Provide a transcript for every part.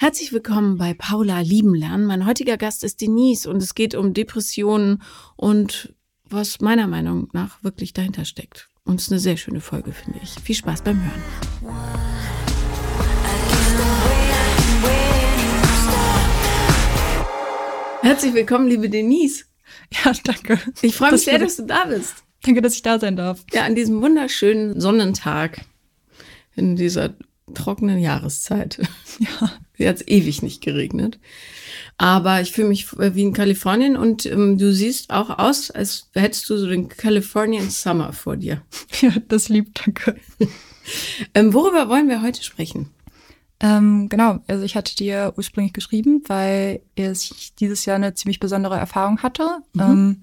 Herzlich willkommen bei Paula Lieben lernen. Mein heutiger Gast ist Denise und es geht um Depressionen und was meiner Meinung nach wirklich dahinter steckt. Und es ist eine sehr schöne Folge, finde ich. Viel Spaß beim Hören. Herzlich willkommen, liebe Denise. Ja, danke. Ich freue mich sehr, dass du da bist. Danke, dass ich da sein darf. Ja, an diesem wunderschönen Sonnentag in dieser trockenen Jahreszeit. Ja. Hier hat es ewig nicht geregnet. Aber ich fühle mich wie in Kalifornien und ähm, du siehst auch aus, als hättest du so den Californian Summer vor dir. Ja, das liebt, danke. ähm, worüber wollen wir heute sprechen? Ähm, genau, also ich hatte dir ursprünglich geschrieben, weil ich dieses Jahr eine ziemlich besondere Erfahrung hatte. Mhm. Ähm,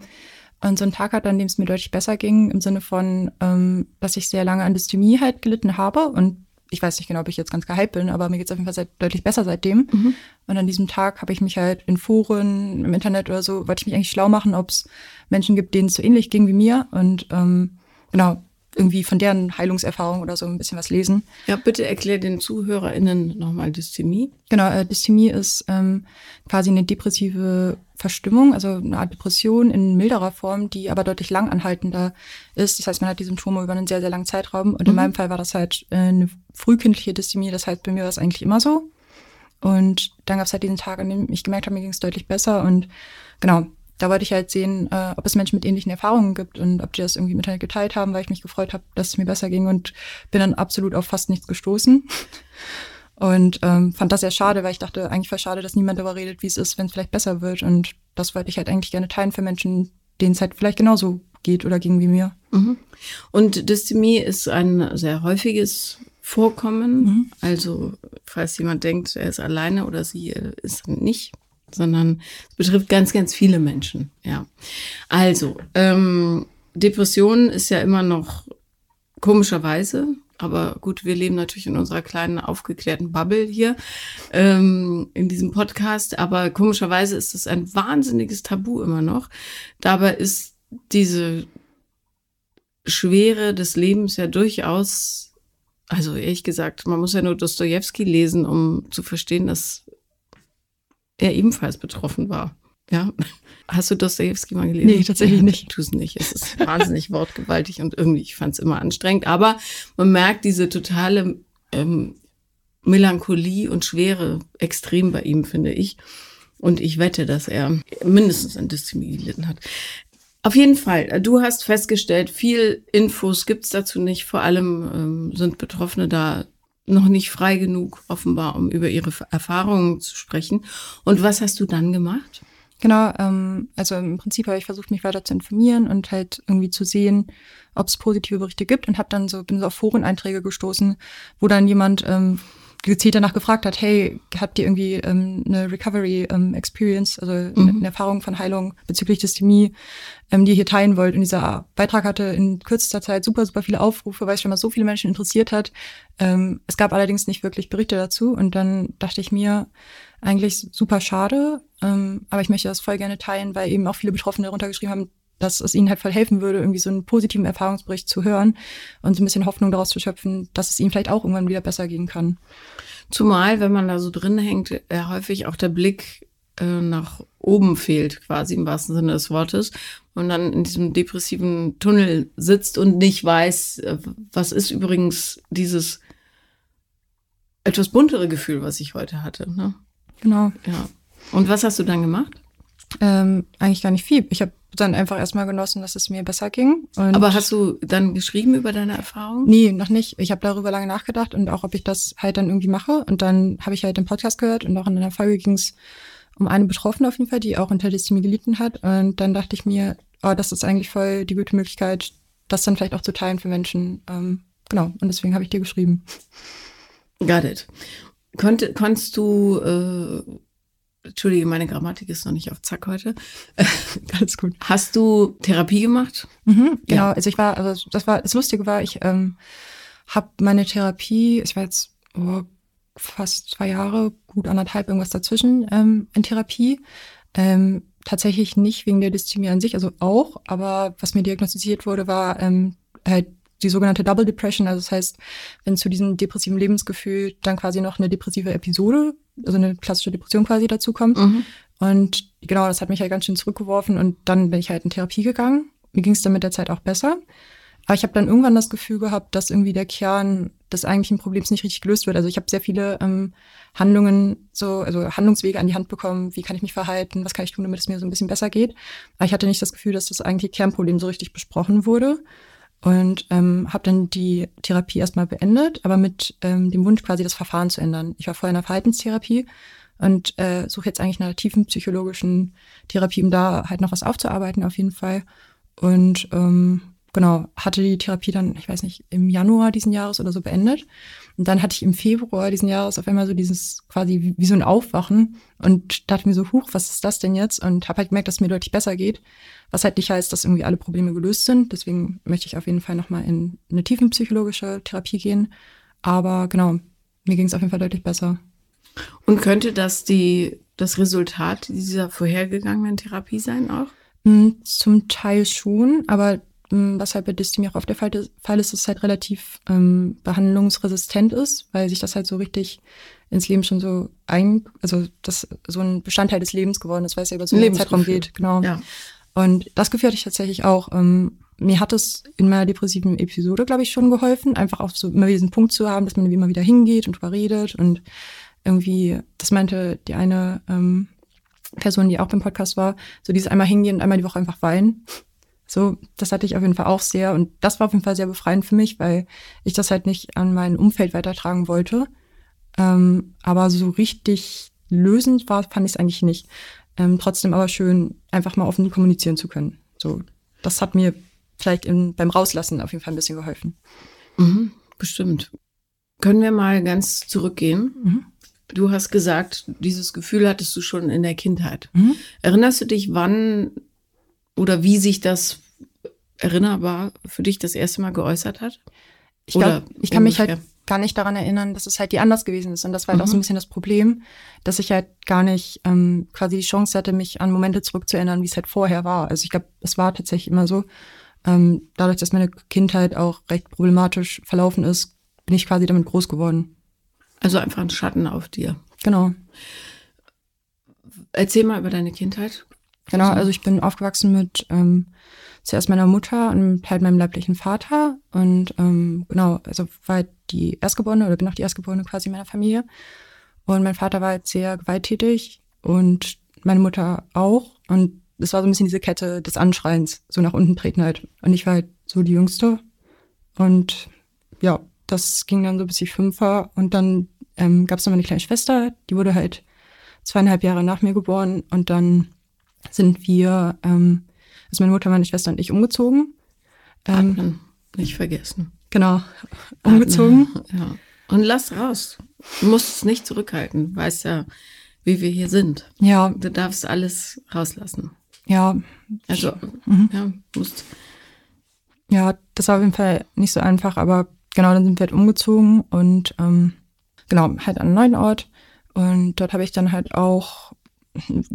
und so einen Tag hatte, an dem es mir deutlich besser ging, im Sinne von, ähm, dass ich sehr lange an Dysthymie halt gelitten habe und ich weiß nicht genau, ob ich jetzt ganz gehypt bin, aber mir geht es auf jeden Fall seit, deutlich besser seitdem. Mhm. Und an diesem Tag habe ich mich halt in Foren, im Internet oder so, wollte ich mich eigentlich schlau machen, ob es Menschen gibt, denen es so ähnlich ging wie mir. Und ähm, genau, irgendwie von deren Heilungserfahrung oder so ein bisschen was lesen. Ja, bitte erklär den ZuhörerInnen nochmal Dysthymie. Genau, äh, Dysthymie ist ähm, quasi eine depressive Verstimmung, also eine Art Depression in milderer Form, die aber deutlich langanhaltender ist. Das heißt, man hat die Symptome über einen sehr, sehr langen Zeitraum. Und mhm. in meinem Fall war das halt äh, eine frühkindliche Dysthymie. Das heißt, bei mir war es eigentlich immer so. Und dann gab es halt diesen Tag, an dem ich gemerkt habe, mir ging es deutlich besser. Und genau, da wollte ich halt sehen, äh, ob es Menschen mit ähnlichen Erfahrungen gibt und ob die das irgendwie miteinander geteilt haben, weil ich mich gefreut habe, dass es mir besser ging und bin dann absolut auf fast nichts gestoßen. Und ähm, fand das sehr schade, weil ich dachte, eigentlich voll schade, dass niemand darüber redet, wie es ist, wenn es vielleicht besser wird. Und das wollte ich halt eigentlich gerne teilen für Menschen, denen es halt vielleicht genauso geht oder ging wie mir. Mhm. Und Dysthymie ist ein sehr häufiges Vorkommen. Mhm. Also, falls jemand denkt, er ist alleine oder sie ist nicht, sondern es betrifft ganz, ganz viele Menschen. Ja. Also, ähm, Depression ist ja immer noch komischerweise, aber gut, wir leben natürlich in unserer kleinen aufgeklärten Bubble hier ähm, in diesem Podcast, aber komischerweise ist es ein wahnsinniges Tabu immer noch. Dabei ist diese Schwere des Lebens ja durchaus, also ehrlich gesagt, man muss ja nur Dostoevsky lesen, um zu verstehen, dass er ebenfalls betroffen war. Ja. Hast du Dostoevsky mal gelesen? Nee, tatsächlich nicht. Tu es nicht. Es ist wahnsinnig wortgewaltig und irgendwie, ich fand es immer anstrengend. Aber man merkt diese totale ähm, Melancholie und Schwere extrem bei ihm, finde ich. Und ich wette, dass er mindestens an Dysthymie gelitten hat. Auf jeden Fall, du hast festgestellt, viel Infos gibt's dazu nicht. Vor allem ähm, sind Betroffene da noch nicht frei genug, offenbar, um über ihre Erfahrungen zu sprechen. Und was hast du dann gemacht? Genau, ähm, also im Prinzip habe ich versucht, mich weiter zu informieren und halt irgendwie zu sehen, ob es positive Berichte gibt und habe dann so bin so auf Foreneinträge gestoßen, wo dann jemand ähm, gezielt danach gefragt hat, hey, habt ihr irgendwie ähm, eine Recovery ähm, Experience, also mhm. eine Erfahrung von Heilung bezüglich Dysthymie, ähm, die ihr hier teilen wollt. Und dieser Beitrag hatte in kürzester Zeit super, super viele Aufrufe, weil es schon mal so viele Menschen interessiert hat. Ähm, es gab allerdings nicht wirklich Berichte dazu. Und dann dachte ich mir, eigentlich super schade, ähm, aber ich möchte das voll gerne teilen, weil eben auch viele Betroffene darunter geschrieben haben, dass es ihnen halt voll helfen würde, irgendwie so einen positiven Erfahrungsbericht zu hören und so ein bisschen Hoffnung daraus zu schöpfen, dass es ihnen vielleicht auch irgendwann wieder besser gehen kann. Zumal, wenn man da so drin hängt, äh, häufig auch der Blick äh, nach oben fehlt, quasi im wahrsten Sinne des Wortes. Und dann in diesem depressiven Tunnel sitzt und nicht weiß, äh, was ist übrigens dieses etwas buntere Gefühl, was ich heute hatte. Ne? Genau. Ja. Und was hast du dann gemacht? Ähm, eigentlich gar nicht viel. Ich habe dann einfach erstmal genossen, dass es mir besser ging. Und Aber hast du dann geschrieben über deine Erfahrung? Nee, noch nicht. Ich habe darüber lange nachgedacht und auch, ob ich das halt dann irgendwie mache. Und dann habe ich halt den Podcast gehört und auch in einer Folge ging es um eine Betroffene auf jeden Fall, die auch unter gelitten hat. Und dann dachte ich mir, oh, das ist eigentlich voll die gute Möglichkeit, das dann vielleicht auch zu teilen für Menschen. Ähm, genau, und deswegen habe ich dir geschrieben. Got it. Konnt, konntest du äh, Entschuldige, meine Grammatik ist noch nicht auf Zack heute. Alles gut. Hast du Therapie gemacht? Mhm, genau, ja. also ich war, also das war, das Lustige war, ich ähm, habe meine Therapie, ich war jetzt oh, fast zwei Jahre, gut anderthalb, irgendwas dazwischen ähm, in Therapie. Ähm, tatsächlich nicht wegen der Dysthymie an sich, also auch, aber was mir diagnostiziert wurde, war ähm, halt die sogenannte Double Depression. Also das heißt, wenn zu diesem depressiven Lebensgefühl dann quasi noch eine depressive Episode also eine klassische Depression quasi dazu kommt. Mhm. Und genau, das hat mich halt ganz schön zurückgeworfen und dann bin ich halt in Therapie gegangen. Mir ging es dann mit der Zeit auch besser. Aber ich habe dann irgendwann das Gefühl gehabt, dass irgendwie der Kern des eigentlichen Problems nicht richtig gelöst wird. Also ich habe sehr viele ähm, Handlungen, so, also Handlungswege an die Hand bekommen, wie kann ich mich verhalten, was kann ich tun, damit es mir so ein bisschen besser geht. Aber ich hatte nicht das Gefühl, dass das eigentliche Kernproblem so richtig besprochen wurde. Und ähm, habe dann die Therapie erstmal beendet, aber mit ähm, dem Wunsch quasi das Verfahren zu ändern. Ich war vorher in der Verhaltenstherapie und äh, suche jetzt eigentlich einer tiefen psychologischen Therapie, um da halt noch was aufzuarbeiten auf jeden Fall. Und ähm, genau, hatte die Therapie dann, ich weiß nicht, im Januar diesen Jahres oder so beendet. Und dann hatte ich im Februar diesen Jahres auf einmal so dieses quasi wie, wie so ein Aufwachen und dachte mir so, huch, was ist das denn jetzt? Und habe halt gemerkt, dass es mir deutlich besser geht. Was halt nicht heißt, dass irgendwie alle Probleme gelöst sind. Deswegen möchte ich auf jeden Fall nochmal in eine tiefenpsychologische Therapie gehen. Aber genau, mir ging es auf jeden Fall deutlich besser. Und könnte das die, das Resultat dieser vorhergegangenen Therapie sein auch? Hm, zum Teil schon, aber hm, was halt bei Dystemie auch oft der Fall ist, Fall ist, dass es halt relativ ähm, behandlungsresistent ist, weil sich das halt so richtig ins Leben schon so ein, also das so ein Bestandteil des Lebens geworden ist, weil es ja über so einen Zeitraum geht, genau. Ja. Und das Gefühl hatte ich tatsächlich auch. Ähm, mir hat es in meiner depressiven Episode, glaube ich, schon geholfen, einfach auch so immer diesen Punkt zu haben, dass man immer wieder hingeht und drüber redet und irgendwie, das meinte die eine ähm, Person, die auch beim Podcast war, so dieses einmal hingehen und einmal die Woche einfach weinen. So, das hatte ich auf jeden Fall auch sehr und das war auf jeden Fall sehr befreiend für mich, weil ich das halt nicht an mein Umfeld weitertragen wollte. Ähm, aber so richtig lösend war, fand ich es eigentlich nicht. Ähm, trotzdem aber schön, einfach mal offen kommunizieren zu können. So, das hat mir vielleicht in, beim Rauslassen auf jeden Fall ein bisschen geholfen. Mhm, bestimmt. Können wir mal ganz zurückgehen? Mhm. Du hast gesagt, dieses Gefühl hattest du schon in der Kindheit. Mhm. Erinnerst du dich, wann oder wie sich das erinnerbar für dich das erste Mal geäußert hat? Ich, glaub, ich kann mich halt gar nicht daran erinnern, dass es halt die anders gewesen ist. Und das war halt mhm. auch so ein mhm. bisschen das Problem, dass ich halt gar nicht ähm, quasi die Chance hatte, mich an Momente zurückzuerinnern, wie es halt vorher war. Also ich glaube, es war tatsächlich immer so. Ähm, dadurch, dass meine Kindheit auch recht problematisch verlaufen ist, bin ich quasi damit groß geworden. Also einfach ein Schatten auf dir. Genau. Erzähl mal über deine Kindheit. Genau, also ich bin aufgewachsen mit ähm, zuerst meiner Mutter und halt meinem leiblichen Vater. Und ähm, genau, also war halt die Erstgeborene oder bin auch die Erstgeborene quasi meiner Familie. Und mein Vater war halt sehr gewalttätig und meine Mutter auch. Und es war so ein bisschen diese Kette des Anschreins, so nach unten treten halt. Und ich war halt so die Jüngste. Und ja, das ging dann so bis ich fünf war. Und dann ähm, gab es noch eine kleine Schwester, die wurde halt zweieinhalb Jahre nach mir geboren. Und dann sind wir, ähm, also meine Mutter, meine Schwester und ich umgezogen. Ähm, Atmen, nicht vergessen. Genau, umgezogen. Atmen, ja. Und lass raus. Du musst es nicht zurückhalten. Du weißt ja, wie wir hier sind. Ja. Du darfst alles rauslassen. Ja. Also, mhm. ja, musst. Ja, das war auf jeden Fall nicht so einfach, aber genau, dann sind wir halt umgezogen und ähm, genau, halt an einen neuen Ort. Und dort habe ich dann halt auch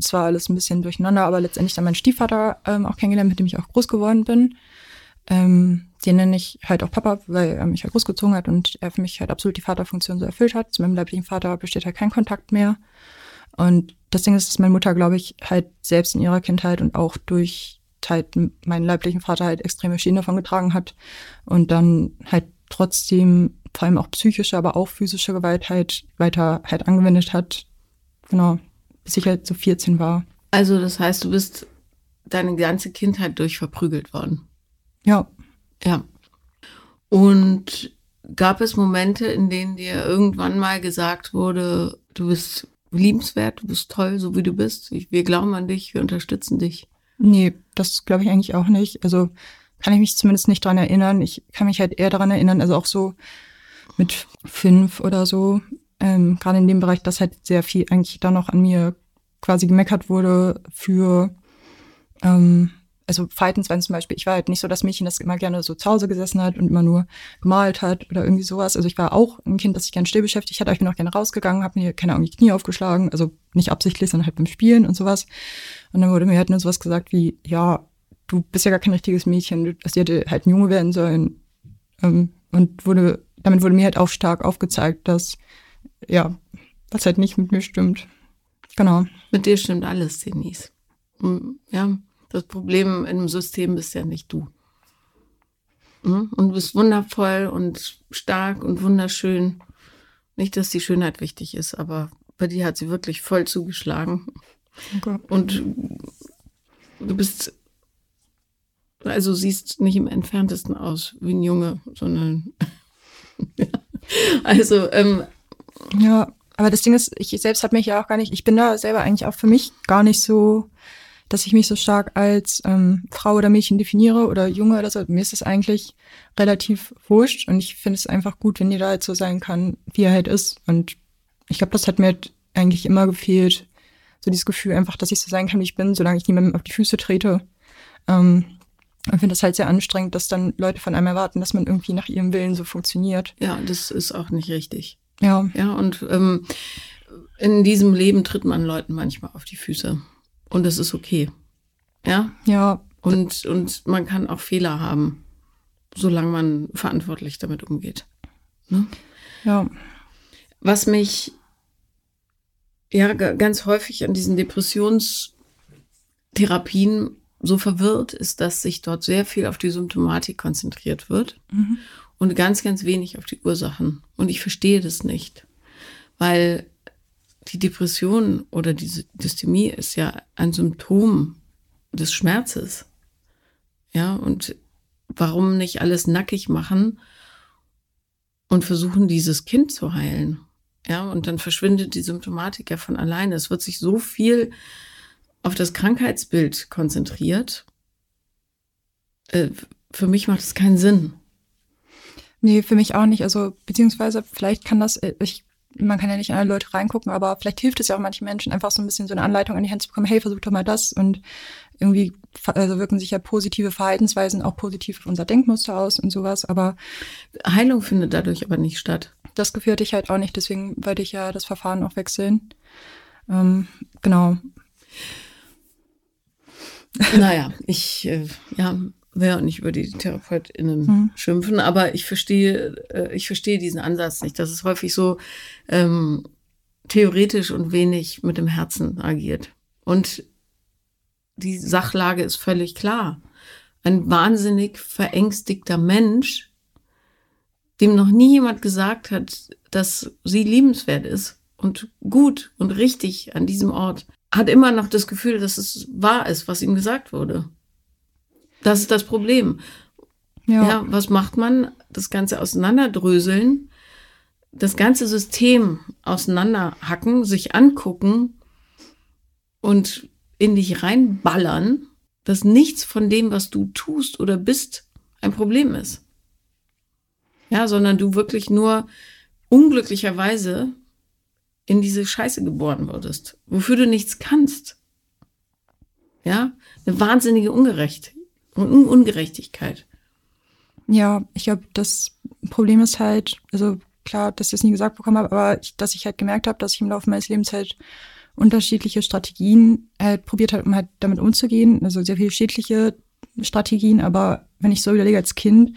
zwar alles ein bisschen durcheinander, aber letztendlich dann meinen Stiefvater ähm, auch kennengelernt, mit dem ich auch groß geworden bin. Ähm, den nenne ich halt auch Papa, weil er mich halt großgezogen hat und er für mich halt absolut die Vaterfunktion so erfüllt hat. Zu meinem leiblichen Vater besteht halt kein Kontakt mehr. Und das Ding ist, dass meine Mutter, glaube ich, halt selbst in ihrer Kindheit und auch durch halt meinen leiblichen Vater halt extreme Schäden davon getragen hat und dann halt trotzdem vor allem auch psychische, aber auch physische Gewalt halt weiter halt angewendet hat. Genau bis ich halt so 14 war. Also das heißt, du bist deine ganze Kindheit durch verprügelt worden. Ja. Ja. Und gab es Momente, in denen dir irgendwann mal gesagt wurde, du bist liebenswert, du bist toll, so wie du bist. wir glauben an dich, wir unterstützen dich. Nee, das glaube ich eigentlich auch nicht. Also kann ich mich zumindest nicht dran erinnern. Ich kann mich halt eher daran erinnern, also auch so mit fünf oder so, ähm, gerade in dem Bereich, dass halt sehr viel eigentlich da noch an mir quasi gemeckert wurde für, ähm, also Verhaltensweisen zum Beispiel. Ich war halt nicht so das Mädchen, das immer gerne so zu Hause gesessen hat und immer nur gemalt hat oder irgendwie sowas. Also ich war auch ein Kind, das sich gerne still beschäftigt hat, aber ich bin auch gerne rausgegangen, habe mir, keine Ahnung, die Knie aufgeschlagen, also nicht absichtlich, sondern halt beim Spielen und sowas. Und dann wurde mir halt nur sowas gesagt wie, ja, du bist ja gar kein richtiges Mädchen, dass die hätte halt ein Junge werden sollen. Ähm, und wurde, damit wurde mir halt auch stark aufgezeigt, dass ja, was halt nicht mit mir stimmt. Genau. Mit dir stimmt alles, Denise. Hm, ja, das Problem im System bist ja nicht du. Hm? Und du bist wundervoll und stark und wunderschön. Nicht, dass die Schönheit wichtig ist, aber bei dir hat sie wirklich voll zugeschlagen. Okay. Und du bist, also siehst nicht im entferntesten aus wie ein Junge, sondern also ähm, ja, aber das Ding ist, ich selbst habe mich ja auch gar nicht, ich bin da selber eigentlich auch für mich gar nicht so, dass ich mich so stark als ähm, Frau oder Mädchen definiere oder Junge oder so. Mir ist das eigentlich relativ wurscht und ich finde es einfach gut, wenn jeder halt so sein kann, wie er halt ist. Und ich glaube, das hat mir halt eigentlich immer gefehlt. So dieses Gefühl einfach, dass ich so sein kann, wie ich bin, solange ich niemandem auf die Füße trete. Ähm, und finde das halt sehr anstrengend, dass dann Leute von einem erwarten, dass man irgendwie nach ihrem Willen so funktioniert. Ja, das ist auch nicht richtig. Ja. Ja, und ähm, in diesem Leben tritt man Leuten manchmal auf die Füße. Und das ist okay. Ja? Ja. Und, und man kann auch Fehler haben, solange man verantwortlich damit umgeht. Ne? Ja. Was mich ja ganz häufig an diesen Depressionstherapien so verwirrt, ist, dass sich dort sehr viel auf die Symptomatik konzentriert wird mhm. Und ganz, ganz wenig auf die Ursachen. Und ich verstehe das nicht, weil die Depression oder diese Dystemie ist ja ein Symptom des Schmerzes. Ja, und warum nicht alles nackig machen und versuchen, dieses Kind zu heilen? Ja, und dann verschwindet die Symptomatik ja von alleine. Es wird sich so viel auf das Krankheitsbild konzentriert. Äh, für mich macht es keinen Sinn. Nee, für mich auch nicht. Also, beziehungsweise, vielleicht kann das, äh, ich, man kann ja nicht in alle Leute reingucken, aber vielleicht hilft es ja auch manchen Menschen, einfach so ein bisschen so eine Anleitung an die Hand zu bekommen, hey, versuch doch mal das. Und irgendwie also wirken sich ja positive Verhaltensweisen auch positiv auf unser Denkmuster aus und sowas, aber Heilung findet dadurch aber nicht statt. Das Gefühl hatte ich halt auch nicht, deswegen wollte ich ja das Verfahren auch wechseln. Ähm, genau. Naja, ich äh, ja, will auch nicht über die TherapeutInnen hm. schimpfen, aber ich verstehe, äh, ich verstehe diesen Ansatz nicht. Das ist häufig so ähm, theoretisch und wenig mit dem Herzen agiert. Und die Sachlage ist völlig klar. Ein wahnsinnig verängstigter Mensch, dem noch nie jemand gesagt hat, dass sie liebenswert ist und gut und richtig an diesem Ort, hat immer noch das Gefühl, dass es wahr ist, was ihm gesagt wurde. Das ist das Problem. Ja. ja, was macht man? Das Ganze auseinanderdröseln, das ganze System auseinanderhacken, sich angucken und in dich reinballern, dass nichts von dem, was du tust oder bist, ein Problem ist. Ja, sondern du wirklich nur unglücklicherweise in diese Scheiße geboren wurdest, wofür du nichts kannst. Ja, eine wahnsinnige Ungerecht Un Ungerechtigkeit. Ja, ich glaube, das Problem ist halt, also klar, dass ich es nie gesagt bekommen habe, aber ich, dass ich halt gemerkt habe, dass ich im Laufe meines Lebens halt unterschiedliche Strategien halt probiert habe, um halt damit umzugehen. Also sehr viele schädliche Strategien, aber wenn ich so überlege als Kind,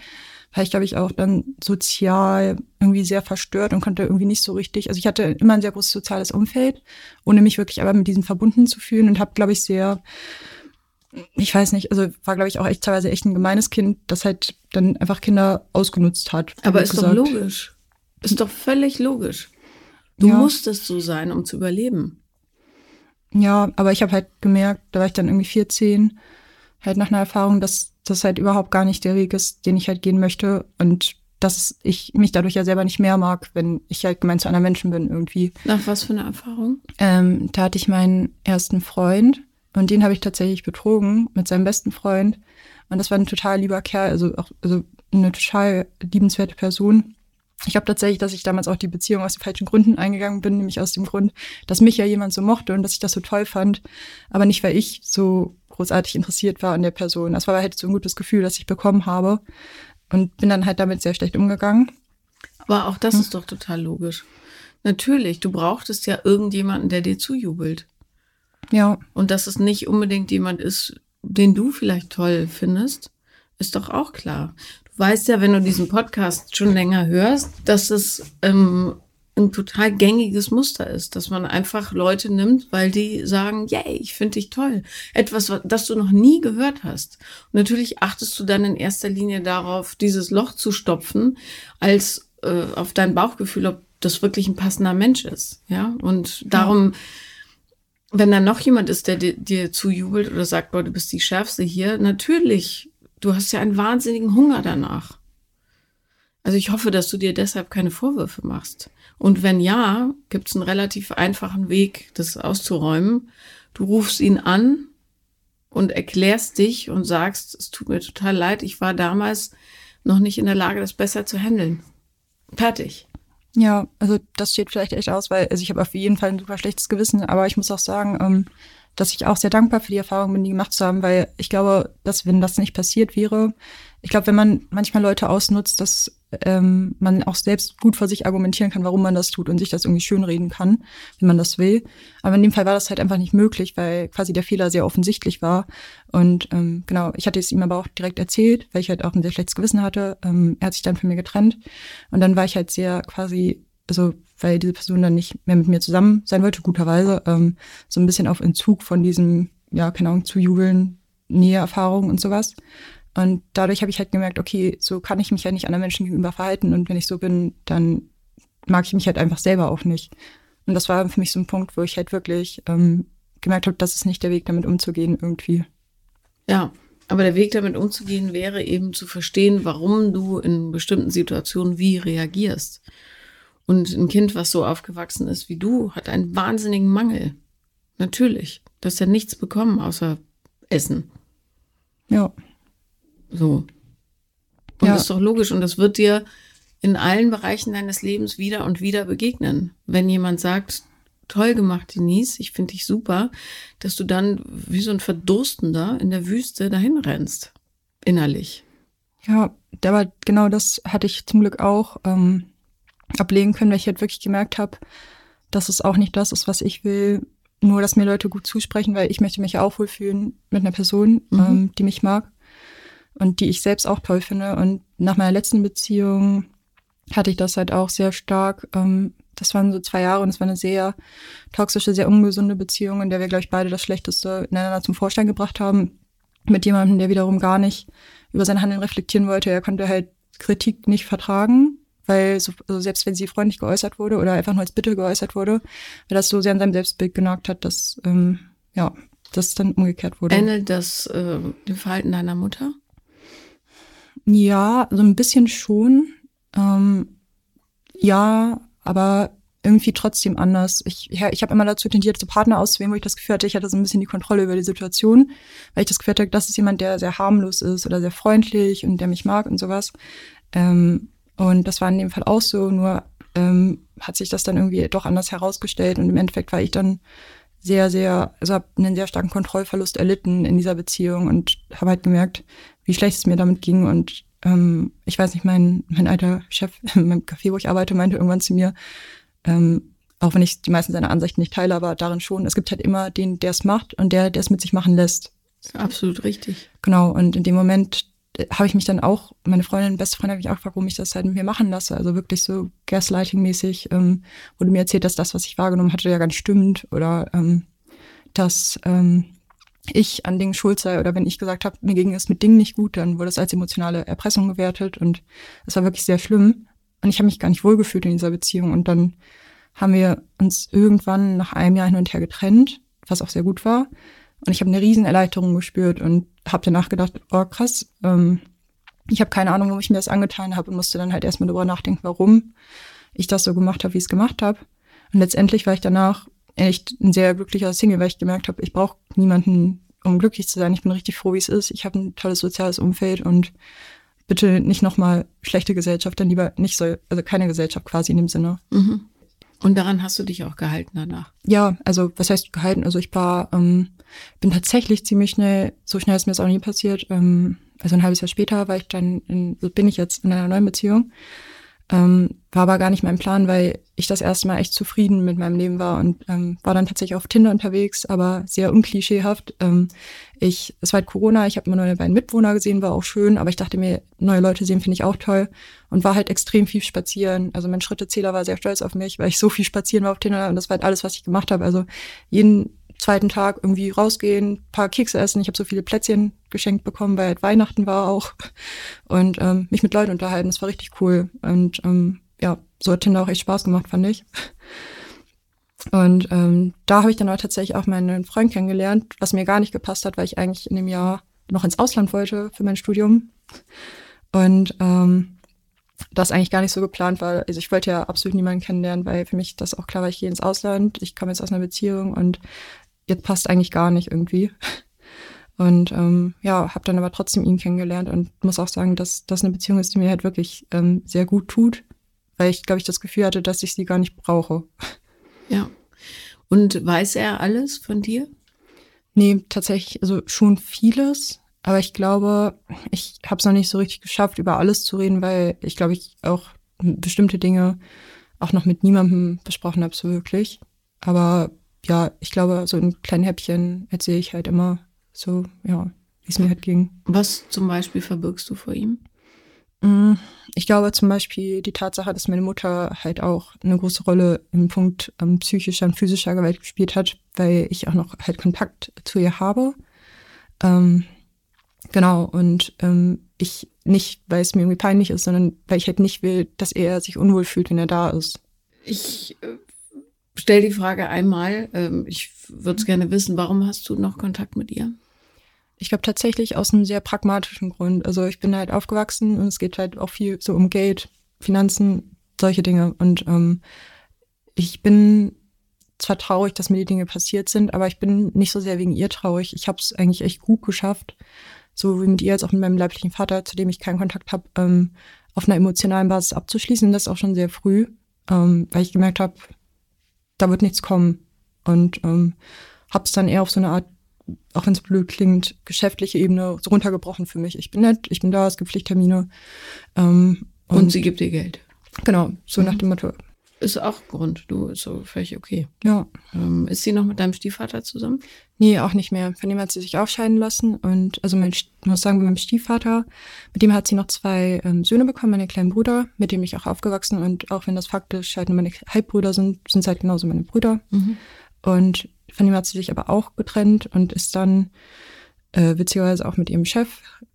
war ich, glaube ich, auch dann sozial irgendwie sehr verstört und konnte irgendwie nicht so richtig. Also ich hatte immer ein sehr großes soziales Umfeld, ohne mich wirklich aber mit diesem verbunden zu fühlen und habe, glaube ich, sehr, ich weiß nicht, also war, glaube ich, auch echt teilweise echt ein gemeines Kind, das halt dann einfach Kinder ausgenutzt hat. Aber ist gesagt. doch logisch. Ist doch völlig logisch. Du ja. musstest so sein, um zu überleben. Ja, aber ich habe halt gemerkt, da war ich dann irgendwie 14, halt nach einer Erfahrung, dass das halt überhaupt gar nicht der Weg ist, den ich halt gehen möchte und dass ich mich dadurch ja selber nicht mehr mag, wenn ich halt gemeint zu einer Menschen bin irgendwie. Nach was für eine Erfahrung? Ähm, da hatte ich meinen ersten Freund und den habe ich tatsächlich betrogen mit seinem besten Freund und das war ein total lieber Kerl, also auch also eine total liebenswerte Person. Ich glaube tatsächlich, dass ich damals auch die Beziehung aus den falschen Gründen eingegangen bin, nämlich aus dem Grund, dass mich ja jemand so mochte und dass ich das so toll fand, aber nicht, weil ich so großartig interessiert war an der Person. Das war halt so ein gutes Gefühl, das ich bekommen habe und bin dann halt damit sehr schlecht umgegangen. Aber auch das hm. ist doch total logisch. Natürlich, du brauchtest ja irgendjemanden, der dir zujubelt. Ja. Und dass es nicht unbedingt jemand ist, den du vielleicht toll findest, ist doch auch klar weißt ja, wenn du diesen Podcast schon länger hörst, dass es ähm, ein total gängiges Muster ist, dass man einfach Leute nimmt, weil die sagen, yay, ich finde dich toll. Etwas, das du noch nie gehört hast. Und natürlich achtest du dann in erster Linie darauf, dieses Loch zu stopfen, als äh, auf dein Bauchgefühl, ob das wirklich ein passender Mensch ist. Ja, und darum, ja. Wenn da noch jemand ist, der dir, dir zujubelt oder sagt, boah, du bist die Schärfste hier, natürlich, du hast ja einen wahnsinnigen Hunger danach. Also ich hoffe, dass du dir deshalb keine Vorwürfe machst. Und wenn ja, gibt es einen relativ einfachen Weg, das auszuräumen. Du rufst ihn an und erklärst dich und sagst, es tut mir total leid, ich war damals noch nicht in der Lage, das besser zu handeln. Fertig. Ja, also das steht vielleicht echt aus, weil also ich habe auf jeden Fall ein super schlechtes Gewissen, aber ich muss auch sagen, ähm, dass ich auch sehr dankbar für die Erfahrung bin, die gemacht zu haben, weil ich glaube, dass wenn das nicht passiert wäre, ich glaube, wenn man manchmal Leute ausnutzt, dass ähm, man auch selbst gut vor sich argumentieren kann, warum man das tut und sich das irgendwie schönreden kann, wenn man das will. Aber in dem Fall war das halt einfach nicht möglich, weil quasi der Fehler sehr offensichtlich war. Und ähm, genau, ich hatte es ihm aber auch direkt erzählt, weil ich halt auch ein sehr schlechtes Gewissen hatte. Ähm, er hat sich dann von mir getrennt. Und dann war ich halt sehr quasi, also weil diese Person dann nicht mehr mit mir zusammen sein wollte, guterweise, ähm, so ein bisschen auf Entzug von diesem, ja, keine Ahnung, zu jubeln, Näheerfahrung und sowas. Und dadurch habe ich halt gemerkt, okay, so kann ich mich ja nicht anderen Menschen gegenüber verhalten. Und wenn ich so bin, dann mag ich mich halt einfach selber auch nicht. Und das war für mich so ein Punkt, wo ich halt wirklich ähm, gemerkt habe, das ist nicht der Weg, damit umzugehen irgendwie. Ja, aber der Weg, damit umzugehen, wäre eben zu verstehen, warum du in bestimmten Situationen wie reagierst. Und ein Kind, was so aufgewachsen ist wie du, hat einen wahnsinnigen Mangel. Natürlich. Du hast ja nichts bekommen außer Essen. Ja. So. Und ja. das ist doch logisch. Und das wird dir in allen Bereichen deines Lebens wieder und wieder begegnen. Wenn jemand sagt, toll gemacht, Denise, ich finde dich super, dass du dann wie so ein Verdurstender in der Wüste dahin rennst. Innerlich. Ja, aber genau das hatte ich zum Glück auch ähm, ablegen können, weil ich halt wirklich gemerkt habe, dass es auch nicht das ist, was ich will. Nur, dass mir Leute gut zusprechen, weil ich möchte mich auch wohlfühlen mit einer Person, mhm. ähm, die mich mag und die ich selbst auch toll finde. Und nach meiner letzten Beziehung hatte ich das halt auch sehr stark. Ähm, das waren so zwei Jahre und es war eine sehr toxische, sehr ungesunde Beziehung, in der wir, glaube ich, beide das Schlechteste ineinander zum Vorschein gebracht haben. Mit jemandem, der wiederum gar nicht über sein Handeln reflektieren wollte. Er konnte halt Kritik nicht vertragen, weil so, also selbst wenn sie freundlich geäußert wurde oder einfach nur als Bitte geäußert wurde, weil das so sehr an seinem Selbstbild genagt hat, dass ähm, ja, das dann umgekehrt wurde. Ähnelt das äh, dem Verhalten deiner Mutter? Ja, so ein bisschen schon. Ähm, ja, aber irgendwie trotzdem anders. Ich, ja, ich habe immer dazu tendiert, so Partner auszuwählen, wo ich das Gefühl hatte, ich hatte so ein bisschen die Kontrolle über die Situation, weil ich das Gefühl hatte, das ist jemand, der sehr harmlos ist oder sehr freundlich und der mich mag und sowas. Ähm, und das war in dem Fall auch so, nur ähm, hat sich das dann irgendwie doch anders herausgestellt und im Endeffekt war ich dann sehr, sehr, also habe einen sehr starken Kontrollverlust erlitten in dieser Beziehung und habe halt gemerkt, wie schlecht es mir damit ging. Und ähm, ich weiß nicht, mein, mein alter Chef im Café, wo ich arbeite, meinte irgendwann zu mir, ähm, auch wenn ich die meisten seiner Ansichten nicht teile, aber darin schon, es gibt halt immer den, der es macht und der, der es mit sich machen lässt. Absolut richtig. Genau, und in dem Moment habe ich mich dann auch, meine Freundin, beste Freundin, habe ich auch gefragt, warum ich das halt mit mir machen lasse. Also wirklich so Gaslighting-mäßig, ähm, wurde mir erzählt, dass das, was ich wahrgenommen hatte, ja gar nicht stimmt oder ähm, dass ähm, ich an Dingen schuld sei oder wenn ich gesagt habe, mir ging es mit Dingen nicht gut, dann wurde es als emotionale Erpressung gewertet und es war wirklich sehr schlimm. Und ich habe mich gar nicht wohlgefühlt in dieser Beziehung. Und dann haben wir uns irgendwann nach einem Jahr hin und her getrennt, was auch sehr gut war. Und ich habe eine riesen Erleichterung gespürt und habe danach gedacht, oh krass, ähm, ich habe keine Ahnung, warum ich mir das angetan habe und musste dann halt erstmal darüber nachdenken, warum ich das so gemacht habe, wie ich es gemacht habe. Und letztendlich war ich danach echt ein sehr glücklicher Single, weil ich gemerkt habe, ich brauche niemanden, um glücklich zu sein. Ich bin richtig froh, wie es ist. Ich habe ein tolles soziales Umfeld und bitte nicht nochmal schlechte Gesellschaft, dann lieber nicht so, also keine Gesellschaft quasi in dem Sinne. Mhm. Und daran hast du dich auch gehalten danach? Ja, also was heißt gehalten? Also ich war, ähm, bin tatsächlich ziemlich schnell, so schnell ist mir das auch nie passiert. Ähm, also ein halbes Jahr später war ich dann, in, bin ich jetzt in einer neuen Beziehung Ähm, war aber gar nicht mein Plan, weil ich das erste Mal echt zufrieden mit meinem Leben war und ähm, war dann tatsächlich auf Tinder unterwegs, aber sehr unklischeehaft. Ähm, ich, es war halt Corona, ich habe immer neue beiden Mitwohner gesehen, war auch schön, aber ich dachte mir, neue Leute sehen finde ich auch toll und war halt extrem viel spazieren. Also mein Schrittezähler war sehr stolz auf mich, weil ich so viel spazieren war auf Tinder und das war halt alles, was ich gemacht habe. Also jeden zweiten Tag irgendwie rausgehen, paar Kekse essen. Ich habe so viele Plätzchen geschenkt bekommen, weil halt Weihnachten war auch. Und ähm, mich mit Leuten unterhalten, das war richtig cool. Und ähm, ja, so hat Tinder auch echt Spaß gemacht, fand ich. Und ähm, da habe ich dann auch tatsächlich auch meinen Freund kennengelernt, was mir gar nicht gepasst hat, weil ich eigentlich in dem Jahr noch ins Ausland wollte für mein Studium. Und ähm, das eigentlich gar nicht so geplant war. Also ich wollte ja absolut niemanden kennenlernen, weil für mich das auch klar war, ich gehe ins Ausland, ich komme jetzt aus einer Beziehung und jetzt passt eigentlich gar nicht irgendwie. Und ähm, ja, habe dann aber trotzdem ihn kennengelernt und muss auch sagen, dass das eine Beziehung ist, die mir halt wirklich ähm, sehr gut tut, weil ich, glaube ich, das Gefühl hatte, dass ich sie gar nicht brauche. Ja. Und weiß er alles von dir? Nee, tatsächlich, also schon vieles. Aber ich glaube, ich habe es noch nicht so richtig geschafft, über alles zu reden, weil ich glaube, ich auch bestimmte Dinge auch noch mit niemandem besprochen habe, so wirklich. Aber ja, ich glaube, so in kleinen Häppchen erzähle ich halt immer so, ja, wie es mir halt ging. Was zum Beispiel verbirgst du vor ihm? Mm, ich glaube zum Beispiel die Tatsache, dass meine Mutter halt auch eine große Rolle im Punkt ähm, psychischer und physischer Gewalt gespielt hat, weil ich auch noch halt Kontakt zu ihr habe. Ähm, genau, und ähm, ich nicht, weil es mir irgendwie peinlich ist, sondern weil ich halt nicht will, dass er sich unwohl fühlt, wenn er da ist. Ich äh, stell die Frage einmal. Ähm, ich würde es gerne wissen, warum hast du noch Kontakt mit ihr? Ich glaube tatsächlich aus einem sehr pragmatischen Grund. Also ich bin halt aufgewachsen und es geht halt auch viel so um Geld, Finanzen, solche Dinge. Und ähm, ich bin zwar traurig, dass mir die Dinge passiert sind, aber ich bin nicht so sehr wegen ihr traurig. Ich habe es eigentlich echt gut geschafft, so wie mit ihr als auch mit meinem leiblichen Vater, zu dem ich keinen Kontakt habe, ähm, auf einer emotionalen Basis abzuschließen. Das auch schon sehr früh, ähm, weil ich gemerkt habe, da wird nichts kommen. Und ähm, habe es dann eher auf so eine Art, auch wenn es blöd klingt, geschäftliche Ebene so runtergebrochen für mich. Ich bin nett, ich bin da, es gibt Pflichttermine. Ähm, und, und sie gibt dir Geld. Genau, so mhm. nach dem Motto. Ist auch Grund, du, ist so völlig okay. Ja. Ähm, ist sie noch mit deinem Stiefvater zusammen? Nee, auch nicht mehr. Von dem hat sie sich auch scheiden lassen. Und also mein, muss sagen, mit meinem Stiefvater, mit dem hat sie noch zwei ähm, Söhne bekommen, meine kleinen Brüder, mit dem ich auch aufgewachsen. Und auch wenn das faktisch halt meine Halbbrüder sind, sind es halt genauso meine Brüder. Mhm. Und von dem hat sie sich aber auch getrennt und ist dann äh, witzigerweise auch mit ihrem Chef,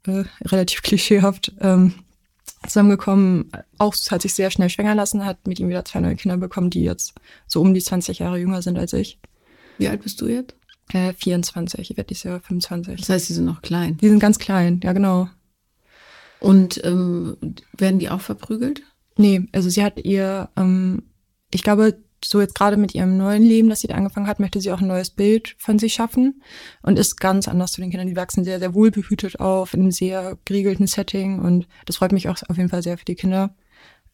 äh, relativ klischeehaft, ähm, zusammengekommen. Auch hat sich sehr schnell schwängern lassen, hat mit ihm wieder zwei neue Kinder bekommen, die jetzt so um die 20 Jahre jünger sind als ich. Wie alt bist du jetzt? Äh, 24. Ich werde dieses Jahr 25. Das heißt, sie sind noch klein. Die sind ganz klein, ja genau. Und ähm, werden die auch verprügelt? Nee, also sie hat ihr, ähm, ich glaube, so jetzt gerade mit ihrem neuen Leben, das sie da angefangen hat, möchte sie auch ein neues Bild von sich schaffen und ist ganz anders zu den Kindern. Die wachsen sehr, sehr wohlbehütet auf, in einem sehr geregelten Setting und das freut mich auch auf jeden Fall sehr für die Kinder.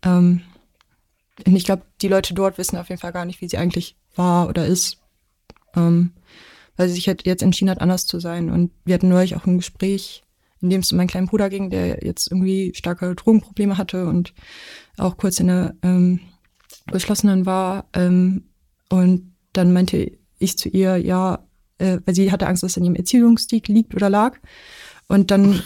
Ähm, und ich glaube, die Leute dort wissen auf jeden Fall gar nicht, wie sie eigentlich war oder ist. Ähm, weil sie sich halt jetzt entschieden hat, anders zu sein. Und wir hatten neulich auch ein Gespräch, in dem es um meinen kleinen Bruder ging, der jetzt irgendwie starke Drogenprobleme hatte und auch kurz in der ähm, Geschlossenen war. Ähm, und dann meinte ich zu ihr, ja, äh, weil sie hatte Angst, dass es in ihrem Erziehungsstil liegt oder lag. Und dann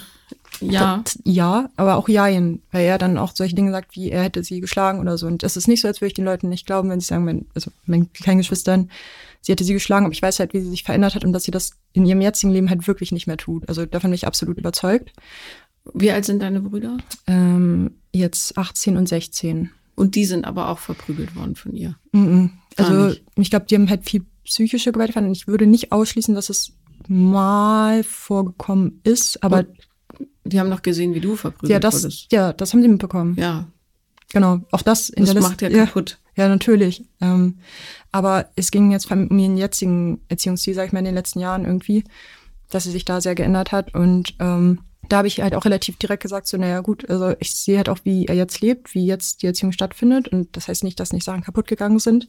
ja. Das, ja, aber auch Jein, weil er dann auch solche Dinge sagt, wie er hätte sie geschlagen oder so. Und es ist nicht so, als würde ich den Leuten nicht glauben, wenn sie sagen, mein, also meinen kleinen Geschwistern, sie hätte sie geschlagen, aber ich weiß halt, wie sie sich verändert hat und dass sie das in ihrem jetzigen Leben halt wirklich nicht mehr tut. Also davon bin ich absolut überzeugt. Wie alt sind deine Brüder? Ähm, jetzt 18 und 16. Und die sind aber auch verprügelt worden von ihr. -mm. Also ich glaube, die haben halt viel psychische Gewalt erfahren. Ich würde nicht ausschließen, dass es mal vorgekommen ist, aber. Und die haben noch gesehen, wie du verprügelt ja, das, wurdest. Ja, das haben sie mitbekommen. Ja. Genau, auch das in das der macht ja kaputt. Ja, ja natürlich. Ähm, aber es ging jetzt um ihren jetzigen Erziehungsstil, sag ich mal, in den letzten Jahren irgendwie, dass sie sich da sehr geändert hat. Und ähm, da habe ich halt auch relativ direkt gesagt, so, naja gut, also ich sehe halt auch, wie er jetzt lebt, wie jetzt die Erziehung stattfindet. Und das heißt nicht, dass nicht Sachen kaputt gegangen sind.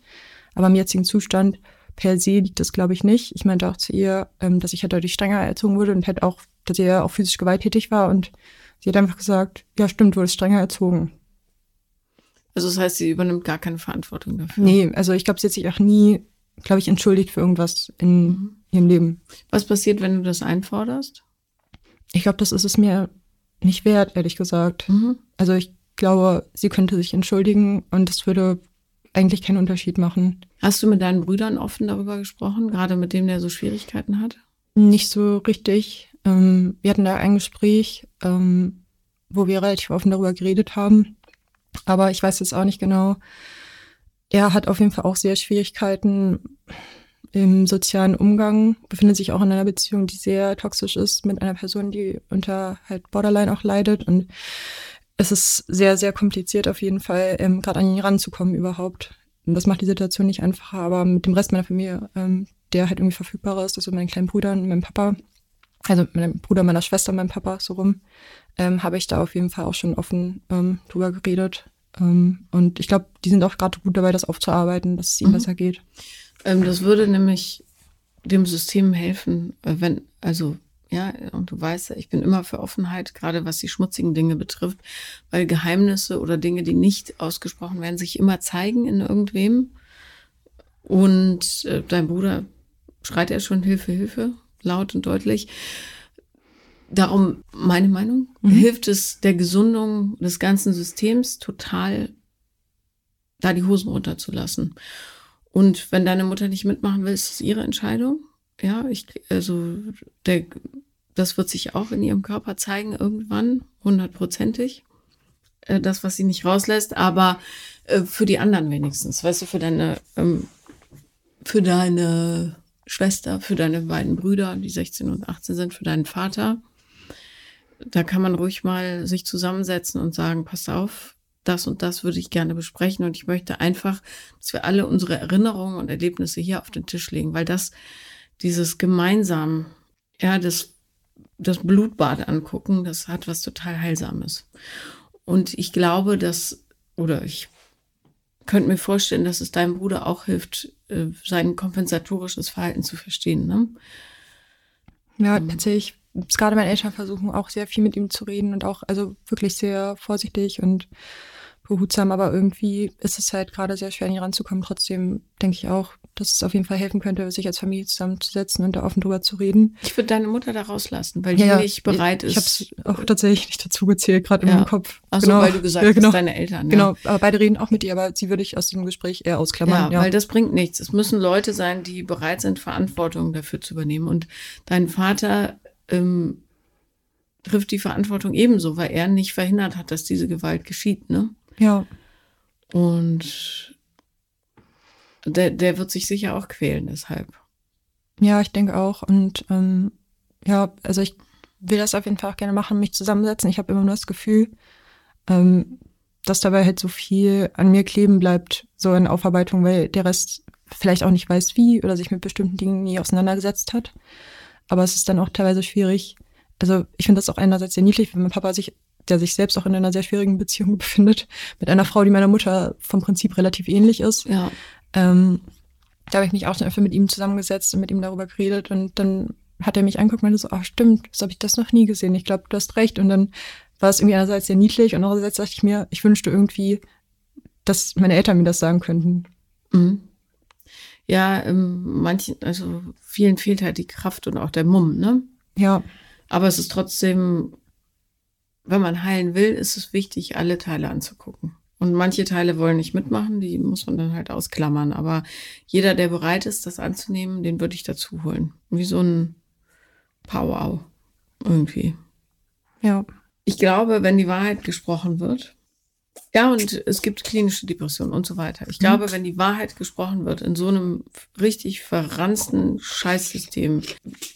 Aber im jetzigen Zustand per se liegt das, glaube ich, nicht. Ich meinte auch zu ihr, ähm, dass ich halt deutlich strenger erzogen wurde und halt auch, dass er auch physisch gewalttätig war. Und sie hat einfach gesagt, ja stimmt, du wurdest strenger erzogen. Also das heißt, sie übernimmt gar keine Verantwortung dafür. Nee, also ich glaube, sie hat sich auch nie, glaube ich, entschuldigt für irgendwas in mhm. ihrem Leben. Was passiert, wenn du das einforderst? Ich glaube, das ist es mir nicht wert, ehrlich gesagt. Mhm. Also ich glaube, sie könnte sich entschuldigen und es würde eigentlich keinen Unterschied machen. Hast du mit deinen Brüdern offen darüber gesprochen, gerade mit dem, der so Schwierigkeiten hat? Nicht so richtig. Ähm, wir hatten da ein Gespräch, ähm, wo wir relativ offen darüber geredet haben. Aber ich weiß jetzt auch nicht genau. Er hat auf jeden Fall auch sehr Schwierigkeiten im sozialen Umgang, befindet sich auch in einer Beziehung, die sehr toxisch ist mit einer Person, die unter halt Borderline auch leidet. Und es ist sehr, sehr kompliziert auf jeden Fall, ähm, gerade an ihn ranzukommen überhaupt. Und das macht die Situation nicht einfacher, aber mit dem Rest meiner Familie, ähm, der halt irgendwie verfügbar ist, also meinen kleinen Brüdern, meinem Papa, also meinem Bruder, meiner Schwester, meinem Papa, so rum, ähm, habe ich da auf jeden Fall auch schon offen ähm, drüber geredet. Ähm, und ich glaube, die sind auch gerade gut dabei, das aufzuarbeiten, dass es ihnen mhm. besser geht. Ähm, das würde nämlich dem System helfen, äh, wenn, also ja, und du weißt ja, ich bin immer für Offenheit, gerade was die schmutzigen Dinge betrifft, weil Geheimnisse oder Dinge, die nicht ausgesprochen werden, sich immer zeigen in irgendwem. Und äh, dein Bruder schreit er schon Hilfe, Hilfe, laut und deutlich. Darum, meine Meinung, mhm. hilft es der Gesundung des ganzen Systems total, da die Hosen runterzulassen. Und wenn deine Mutter nicht mitmachen will, ist es ihre Entscheidung. Ja, ich, also der, das wird sich auch in ihrem Körper zeigen irgendwann, hundertprozentig. Äh, das, was sie nicht rauslässt, aber äh, für die anderen wenigstens. Weißt du, für deine, ähm, für deine Schwester, für deine beiden Brüder, die 16 und 18 sind, für deinen Vater. Da kann man ruhig mal sich zusammensetzen und sagen, pass auf, das und das würde ich gerne besprechen und ich möchte einfach, dass wir alle unsere Erinnerungen und Erlebnisse hier auf den Tisch legen, weil das dieses gemeinsam, ja, das, das Blutbad angucken, das hat was total Heilsames. Und ich glaube, dass, oder ich könnte mir vorstellen, dass es deinem Bruder auch hilft, äh, sein kompensatorisches Verhalten zu verstehen. Ne? Ja, ähm. tatsächlich. Gerade meine Eltern versuchen auch sehr viel mit ihm zu reden und auch, also wirklich sehr vorsichtig und behutsam, aber irgendwie ist es halt gerade sehr schwer, an ihn ranzukommen. Trotzdem denke ich auch, dass es auf jeden Fall helfen könnte, sich als Familie zusammenzusetzen und da offen drüber zu reden. Ich würde deine Mutter da rauslassen, weil die ja, nicht bereit ist. Ich habe es auch tatsächlich nicht dazu gezählt, gerade ja. in meinem Kopf. Ach so, genau. weil du gesagt ja, genau. hast, deine Eltern. Genau, aber beide reden auch mit ihr, aber sie würde ich aus dem Gespräch eher ausklammern. Ja, weil das bringt nichts. Es müssen Leute sein, die bereit sind, Verantwortung dafür zu übernehmen. Und dein Vater ähm, trifft die Verantwortung ebenso, weil er nicht verhindert hat, dass diese Gewalt geschieht, ne? Ja. Und der, der wird sich sicher auch quälen deshalb. Ja, ich denke auch. Und ähm, ja, also ich will das auf jeden Fall auch gerne machen, mich zusammensetzen. Ich habe immer nur das Gefühl, ähm, dass dabei halt so viel an mir kleben bleibt, so in Aufarbeitung, weil der Rest vielleicht auch nicht weiß wie oder sich mit bestimmten Dingen nie auseinandergesetzt hat. Aber es ist dann auch teilweise schwierig. Also ich finde das auch einerseits sehr niedlich, wenn mein Papa sich der sich selbst auch in einer sehr schwierigen Beziehung befindet, mit einer Frau, die meiner Mutter vom Prinzip relativ ähnlich ist. Ja. Ähm, da habe ich mich auch schon öfter mit ihm zusammengesetzt und mit ihm darüber geredet und dann hat er mich angeguckt und meinte so, ach stimmt, das habe ich das noch nie gesehen. Ich glaube, du hast recht. Und dann war es irgendwie einerseits sehr niedlich und andererseits dachte ich mir, ich wünschte irgendwie, dass meine Eltern mir das sagen könnten. Mhm. Ja, ähm, manchen, also vielen fehlt halt die Kraft und auch der Mumm, ne? Ja. Aber es ist trotzdem wenn man heilen will, ist es wichtig, alle Teile anzugucken. Und manche Teile wollen nicht mitmachen, die muss man dann halt ausklammern. Aber jeder, der bereit ist, das anzunehmen, den würde ich dazu holen. Wie so ein Powwow irgendwie. Ja. Ich glaube, wenn die Wahrheit gesprochen wird, ja, und es gibt klinische Depressionen und so weiter. Ich glaube, mhm. wenn die Wahrheit gesprochen wird in so einem richtig verransten Scheißsystem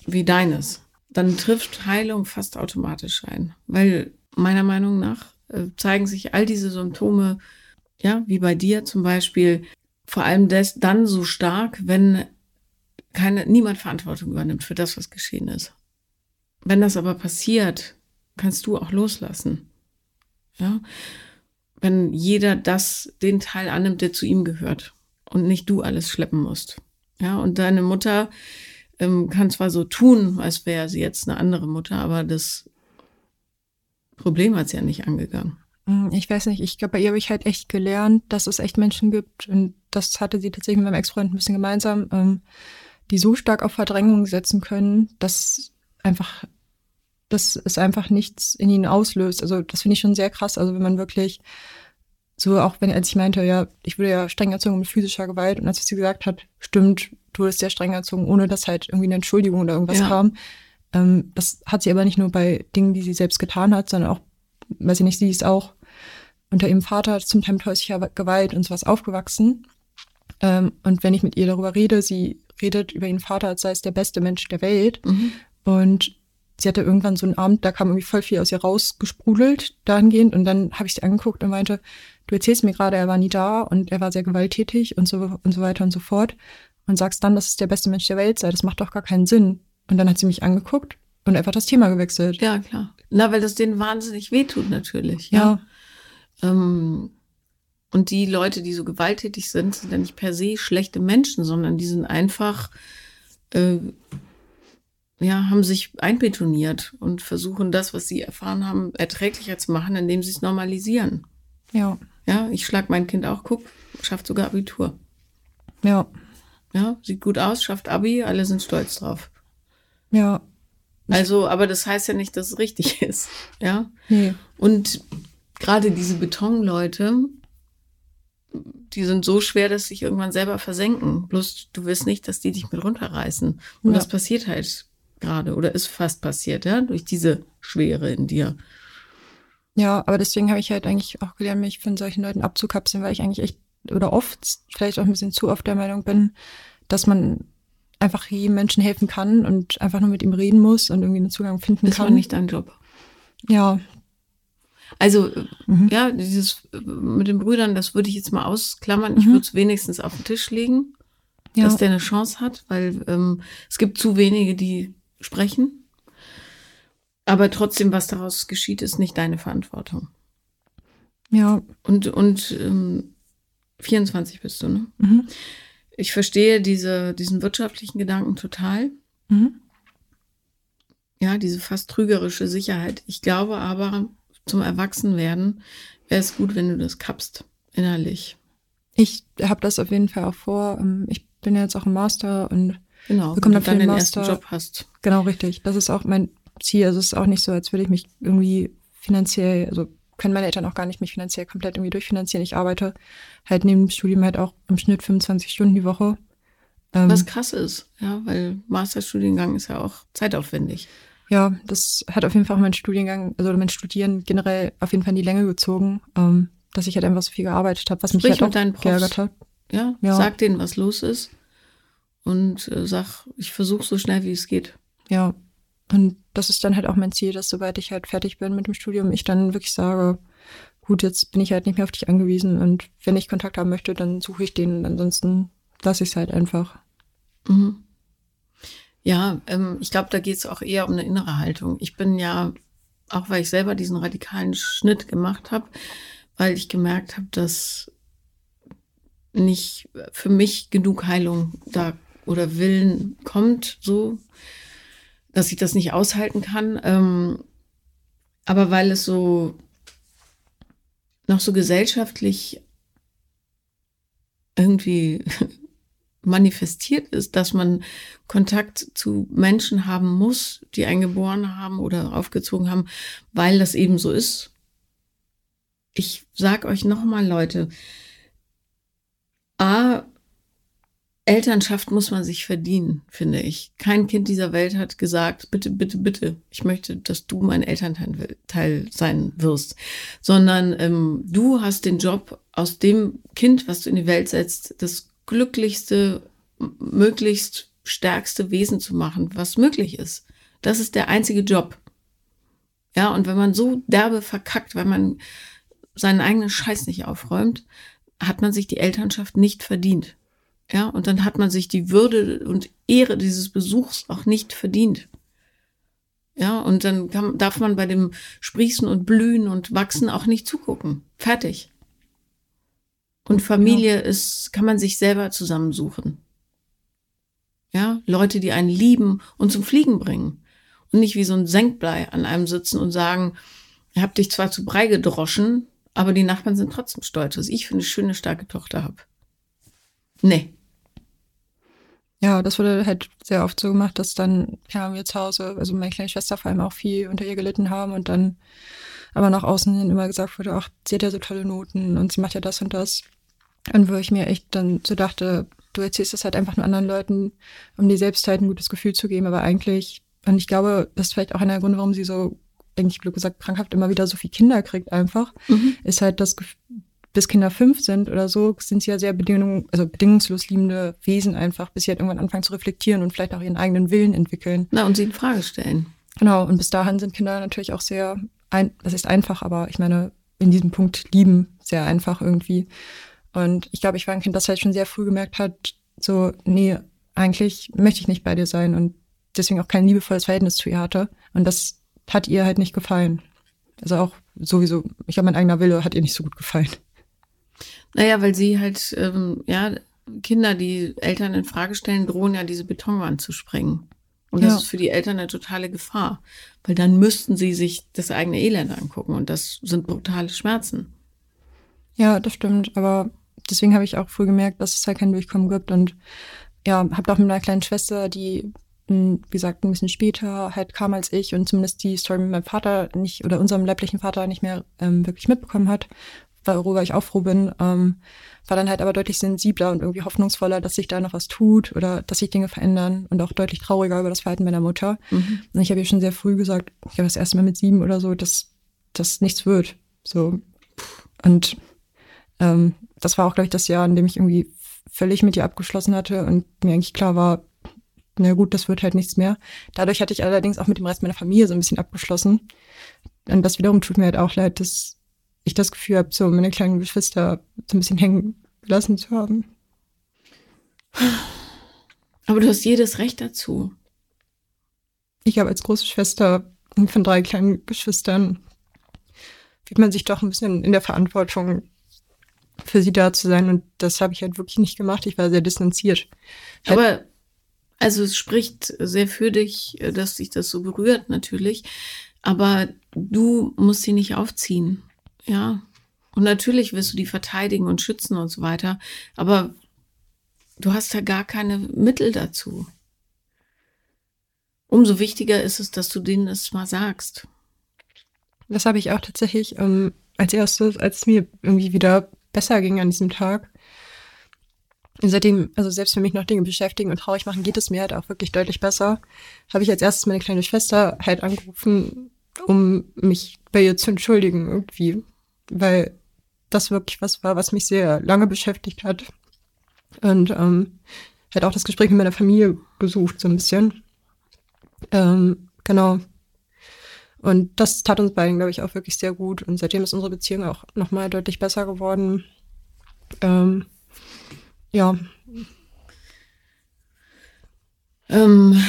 wie deines, dann trifft Heilung fast automatisch ein. Weil meiner Meinung nach äh, zeigen sich all diese Symptome, ja, wie bei dir zum Beispiel, vor allem das dann so stark, wenn keine, niemand Verantwortung übernimmt für das, was geschehen ist. Wenn das aber passiert, kannst du auch loslassen. Ja. Wenn jeder das, den Teil annimmt, der zu ihm gehört und nicht du alles schleppen musst. Ja, und deine Mutter ähm, kann zwar so tun, als wäre sie jetzt eine andere Mutter, aber das Problem hat sie ja nicht angegangen. Hm, ich weiß nicht, ich glaube, bei ihr habe ich halt echt gelernt, dass es echt Menschen gibt und das hatte sie tatsächlich mit meinem Ex-Freund ein bisschen gemeinsam, ähm, die so stark auf Verdrängung setzen können, dass einfach, dass es einfach nichts in ihnen auslöst. Also das finde ich schon sehr krass. Also wenn man wirklich so, auch wenn, als ich meinte, ja, ich wurde ja streng erzogen mit physischer Gewalt und als sie gesagt hat, stimmt, du bist sehr streng erzogen, ohne dass halt irgendwie eine Entschuldigung oder irgendwas ja. kam. Ähm, das hat sie aber nicht nur bei Dingen, die sie selbst getan hat, sondern auch, weiß ich nicht, sie ist auch unter ihrem Vater zum Teil mit häuslicher Gewalt und sowas aufgewachsen. Ähm, und wenn ich mit ihr darüber rede, sie redet über ihren Vater, als sei es der beste Mensch der Welt. Mhm. Und sie hatte irgendwann so einen Abend, da kam irgendwie voll viel aus ihr rausgesprudelt dahingehend. Und dann habe ich sie angeguckt und meinte, du erzählst mir gerade, er war nie da und er war sehr gewalttätig und so und so weiter und so fort. Und sagst dann, dass es der beste Mensch der Welt sei. Das macht doch gar keinen Sinn. Und dann hat sie mich angeguckt und einfach das Thema gewechselt. Ja, klar. Na, weil das denen wahnsinnig wehtut natürlich. Ja. ja. Ähm, und die Leute, die so gewalttätig sind, sind ja nicht per se schlechte Menschen, sondern die sind einfach, äh, ja, haben sich einbetoniert und versuchen das, was sie erfahren haben, erträglicher zu machen, indem sie es normalisieren. Ja. Ja, ich schlag mein Kind auch, guck, schafft sogar Abitur. Ja. Ja, sieht gut aus, schafft Abi, alle sind stolz drauf. Ja. Also, aber das heißt ja nicht, dass es richtig ist. Ja. Nee. Und gerade diese Betonleute, die sind so schwer, dass sich irgendwann selber versenken. Bloß du willst nicht, dass die dich mit runterreißen. Und ja. das passiert halt gerade oder ist fast passiert, ja, durch diese Schwere in dir. Ja, aber deswegen habe ich halt eigentlich auch gelernt, mich von solchen Leuten abzukapseln, weil ich eigentlich echt oder oft, vielleicht auch ein bisschen zu oft der Meinung bin, dass man einfach jedem Menschen helfen kann und einfach nur mit ihm reden muss und irgendwie einen Zugang finden das kann. Das war nicht dein Job. Ja, also, mhm. ja, dieses mit den Brüdern, das würde ich jetzt mal ausklammern. Ich mhm. würde es wenigstens auf den Tisch legen, ja. dass der eine Chance hat, weil ähm, es gibt zu wenige, die sprechen. Aber trotzdem, was daraus geschieht, ist nicht deine Verantwortung. Ja. Und, und ähm, 24 bist du, ne? Mhm. Ich verstehe diese, diesen wirtschaftlichen Gedanken total. Mhm. Ja, diese fast trügerische Sicherheit. Ich glaube aber, zum Erwachsenwerden wäre es gut, wenn du das kappst, innerlich. Ich habe das auf jeden Fall auch vor. Ähm, ich bin jetzt auch im Master und genau, bekomme dafür dann den Master. ersten Job hast. Genau, richtig. Das ist auch mein Ziel. Also es ist auch nicht so, als würde ich mich irgendwie finanziell, also können meine Eltern auch gar nicht mich finanziell komplett irgendwie durchfinanzieren. Ich arbeite halt neben dem Studium halt auch im Schnitt 25 Stunden die Woche. Ähm, Was krass ist, ja, weil Masterstudiengang ist ja auch zeitaufwendig ja, das hat auf jeden Fall auch mein Studiengang, also mein Studieren generell auf jeden Fall in die Länge gezogen, ähm, dass ich halt einfach so viel gearbeitet habe, was Sprich mich halt auch geärgert hat. Ja, ja, sag denen, was los ist und äh, sag, ich versuche so schnell wie es geht. Ja, und das ist dann halt auch mein Ziel, dass sobald ich halt fertig bin mit dem Studium, ich dann wirklich sage, gut, jetzt bin ich halt nicht mehr auf dich angewiesen und wenn ich Kontakt haben möchte, dann suche ich den, ansonsten lasse ich es halt einfach. Mhm. Ja, ähm, ich glaube, da geht es auch eher um eine innere Haltung. Ich bin ja, auch weil ich selber diesen radikalen Schnitt gemacht habe, weil ich gemerkt habe, dass nicht für mich genug Heilung da oder Willen kommt, so, dass ich das nicht aushalten kann. Ähm, aber weil es so noch so gesellschaftlich irgendwie manifestiert ist, dass man Kontakt zu Menschen haben muss, die einen geboren haben oder aufgezogen haben, weil das eben so ist. Ich sag euch nochmal, Leute, A, Elternschaft muss man sich verdienen, finde ich. Kein Kind dieser Welt hat gesagt, bitte, bitte, bitte, ich möchte, dass du mein Elternteil sein wirst, sondern ähm, du hast den Job, aus dem Kind, was du in die Welt setzt, das glücklichste, möglichst stärkste Wesen zu machen, was möglich ist. Das ist der einzige Job. Ja, und wenn man so derbe verkackt, wenn man seinen eigenen Scheiß nicht aufräumt, hat man sich die Elternschaft nicht verdient. Ja, und dann hat man sich die Würde und Ehre dieses Besuchs auch nicht verdient. Ja, und dann kann, darf man bei dem Sprießen und Blühen und Wachsen auch nicht zugucken. Fertig. Und Familie ja. ist, kann man sich selber zusammensuchen. Ja, Leute, die einen lieben und zum Fliegen bringen. Und nicht wie so ein Senkblei an einem sitzen und sagen, ich hab dich zwar zu Brei gedroschen, aber die Nachbarn sind trotzdem stolz, dass ich für eine schöne, starke Tochter habe. Nee. Ja, das wurde halt sehr oft so gemacht, dass dann, ja, wir zu Hause, also meine kleine Schwester vor allem auch viel unter ihr gelitten haben und dann aber nach außen hin immer gesagt wurde, ach, sie hat ja so tolle Noten und sie macht ja das und das. Und wo ich mir echt dann so dachte, du erzählst das halt einfach nur anderen Leuten, um dir selbst halt ein gutes Gefühl zu geben, aber eigentlich, und ich glaube, das ist vielleicht auch einer der Gründe, warum sie so, denke ich, blöd gesagt, krankhaft immer wieder so viel Kinder kriegt einfach, mhm. ist halt das bis Kinder fünf sind oder so, sind sie ja sehr bedingung, also bedingungslos liebende Wesen einfach, bis sie halt irgendwann anfangen zu reflektieren und vielleicht auch ihren eigenen Willen entwickeln. Na, und sie in Frage stellen. Genau, und bis dahin sind Kinder natürlich auch sehr, ein, das ist einfach, aber ich meine, in diesem Punkt lieben sehr einfach irgendwie. Und ich glaube, ich war ein Kind, das halt schon sehr früh gemerkt hat, so, nee, eigentlich möchte ich nicht bei dir sein und deswegen auch kein liebevolles Verhältnis zu ihr hatte. Und das hat ihr halt nicht gefallen. Also auch sowieso, ich glaube, mein eigener Wille hat ihr nicht so gut gefallen. Naja, weil sie halt, ähm, ja, Kinder, die Eltern in Frage stellen, drohen ja diese Betonwand zu sprengen. Und das ja. ist für die Eltern eine totale Gefahr, weil dann müssten sie sich das eigene Elend angucken und das sind brutale Schmerzen. Ja, das stimmt, aber deswegen habe ich auch früh gemerkt, dass es halt kein Durchkommen gibt und ja, habe auch mit meiner kleinen Schwester, die wie gesagt, ein bisschen später halt kam als ich und zumindest die Story mit meinem Vater nicht oder unserem leiblichen Vater nicht mehr ähm, wirklich mitbekommen hat, worüber ich auch froh bin, ähm, war dann halt aber deutlich sensibler und irgendwie hoffnungsvoller, dass sich da noch was tut oder dass sich Dinge verändern und auch deutlich trauriger über das Verhalten meiner Mutter. Mhm. Und ich habe ihr schon sehr früh gesagt, ich habe das erste Mal mit sieben oder so, dass das nichts wird. So. Und ähm, das war auch, glaube ich, das Jahr, in dem ich irgendwie völlig mit ihr abgeschlossen hatte und mir eigentlich klar war, na gut, das wird halt nichts mehr. Dadurch hatte ich allerdings auch mit dem Rest meiner Familie so ein bisschen abgeschlossen. Und das wiederum tut mir halt auch leid, dass ich das Gefühl habe, so meine kleinen Geschwister so ein bisschen hängen gelassen zu haben. Aber du hast jedes Recht dazu. Ich habe als große Schwester von drei kleinen Geschwistern fühlt man sich doch ein bisschen in der Verantwortung, für sie da zu sein. Und das habe ich halt wirklich nicht gemacht. Ich war sehr distanziert. Aber also es spricht sehr für dich, dass dich das so berührt, natürlich. Aber du musst sie nicht aufziehen. Ja. Und natürlich wirst du die verteidigen und schützen und so weiter. Aber du hast ja gar keine Mittel dazu. Umso wichtiger ist es, dass du denen das mal sagst. Das habe ich auch tatsächlich ähm, als erstes, als es mir irgendwie wieder besser ging an diesem Tag. Und seitdem, also selbst wenn mich noch Dinge beschäftigen und traurig machen, geht es mir halt auch wirklich deutlich besser. Habe ich als erstes meine kleine Schwester halt angerufen, um mich bei ihr zu entschuldigen irgendwie weil das wirklich was war, was mich sehr lange beschäftigt hat. Und ähm, halt auch das Gespräch mit meiner Familie gesucht, so ein bisschen. Ähm, genau. Und das tat uns beiden, glaube ich, auch wirklich sehr gut. Und seitdem ist unsere Beziehung auch nochmal deutlich besser geworden. Ähm, ja. Ähm,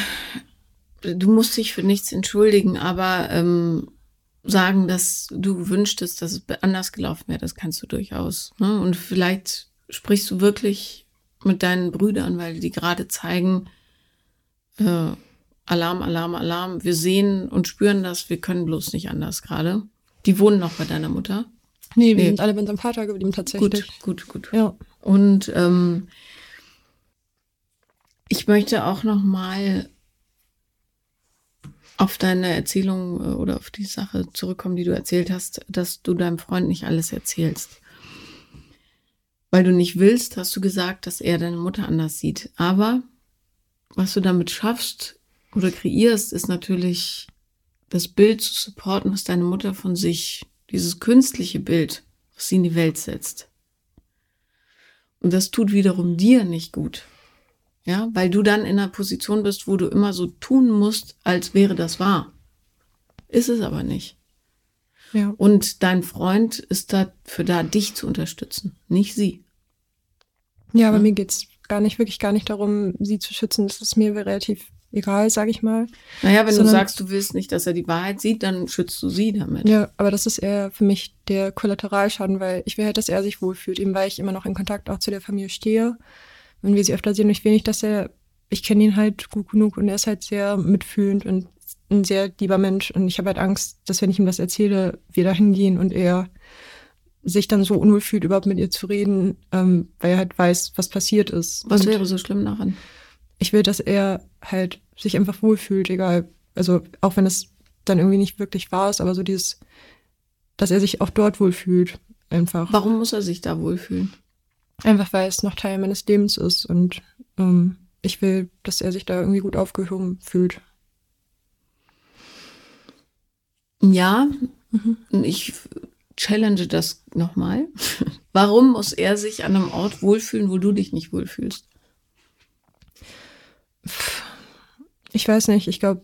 du musst dich für nichts entschuldigen, aber ähm, sagen, dass du wünschtest, dass es anders gelaufen wäre, das kannst du durchaus. Ne? Und vielleicht sprichst du wirklich mit deinen Brüdern, weil die gerade zeigen, äh, Alarm, Alarm, Alarm. Wir sehen und spüren das, wir können bloß nicht anders gerade. Die wohnen noch bei deiner Mutter. Nee, wir nee. sind alle bei unserem Vater geblieben tatsächlich. Gut, gut, gut. Ja. Und ähm, ich möchte auch noch mal auf deine Erzählung äh, oder auf die Sache zurückkommen, die du erzählt hast, dass du deinem Freund nicht alles erzählst. Weil du nicht willst, hast du gesagt, dass er deine Mutter anders sieht. Aber was du damit schaffst oder kreierst, ist natürlich das Bild zu supporten, was deine Mutter von sich, dieses künstliche Bild, was sie in die Welt setzt. Und das tut wiederum dir nicht gut. Ja, weil du dann in einer Position bist, wo du immer so tun musst, als wäre das wahr. Ist es aber nicht. Ja. Und dein Freund ist dafür da, dich zu unterstützen, nicht sie. Ja, aber ja. mir geht's gar nicht, wirklich gar nicht darum, sie zu schützen. Das ist mir relativ egal, sage ich mal. Naja, wenn Sondern, du sagst, du willst nicht, dass er die Wahrheit sieht, dann schützt du sie damit. Ja, aber das ist eher für mich der Kollateralschaden, weil ich will halt, dass er sich wohlfühlt, eben weil ich immer noch in Kontakt auch zu der Familie stehe wenn wir sie öfter sehen. Und ich will nicht, dass er, ich kenne ihn halt gut genug und er ist halt sehr mitfühlend und ein sehr lieber Mensch. Und ich habe halt Angst, dass wenn ich ihm das erzähle, wir da hingehen und er sich dann so unwohl fühlt, überhaupt mit ihr zu reden, ähm, weil er halt weiß, was passiert ist. Was Und wäre so schlimm daran? ich will, dass er halt sich einfach wohlfühlt, egal. Also auch wenn es dann irgendwie nicht wirklich wahr ist, aber so dieses, dass er sich auch dort wohlfühlt, einfach. Warum muss er sich da wohlfühlen? Einfach weil es noch Teil meines Lebens ist und ähm, ich will, dass er sich da irgendwie gut aufgehoben fühlt. Ja, ich challenge das nochmal. Warum muss er sich an einem Ort wohlfühlen, wo du dich nicht wohlfühlst? Ich weiß nicht, ich glaube,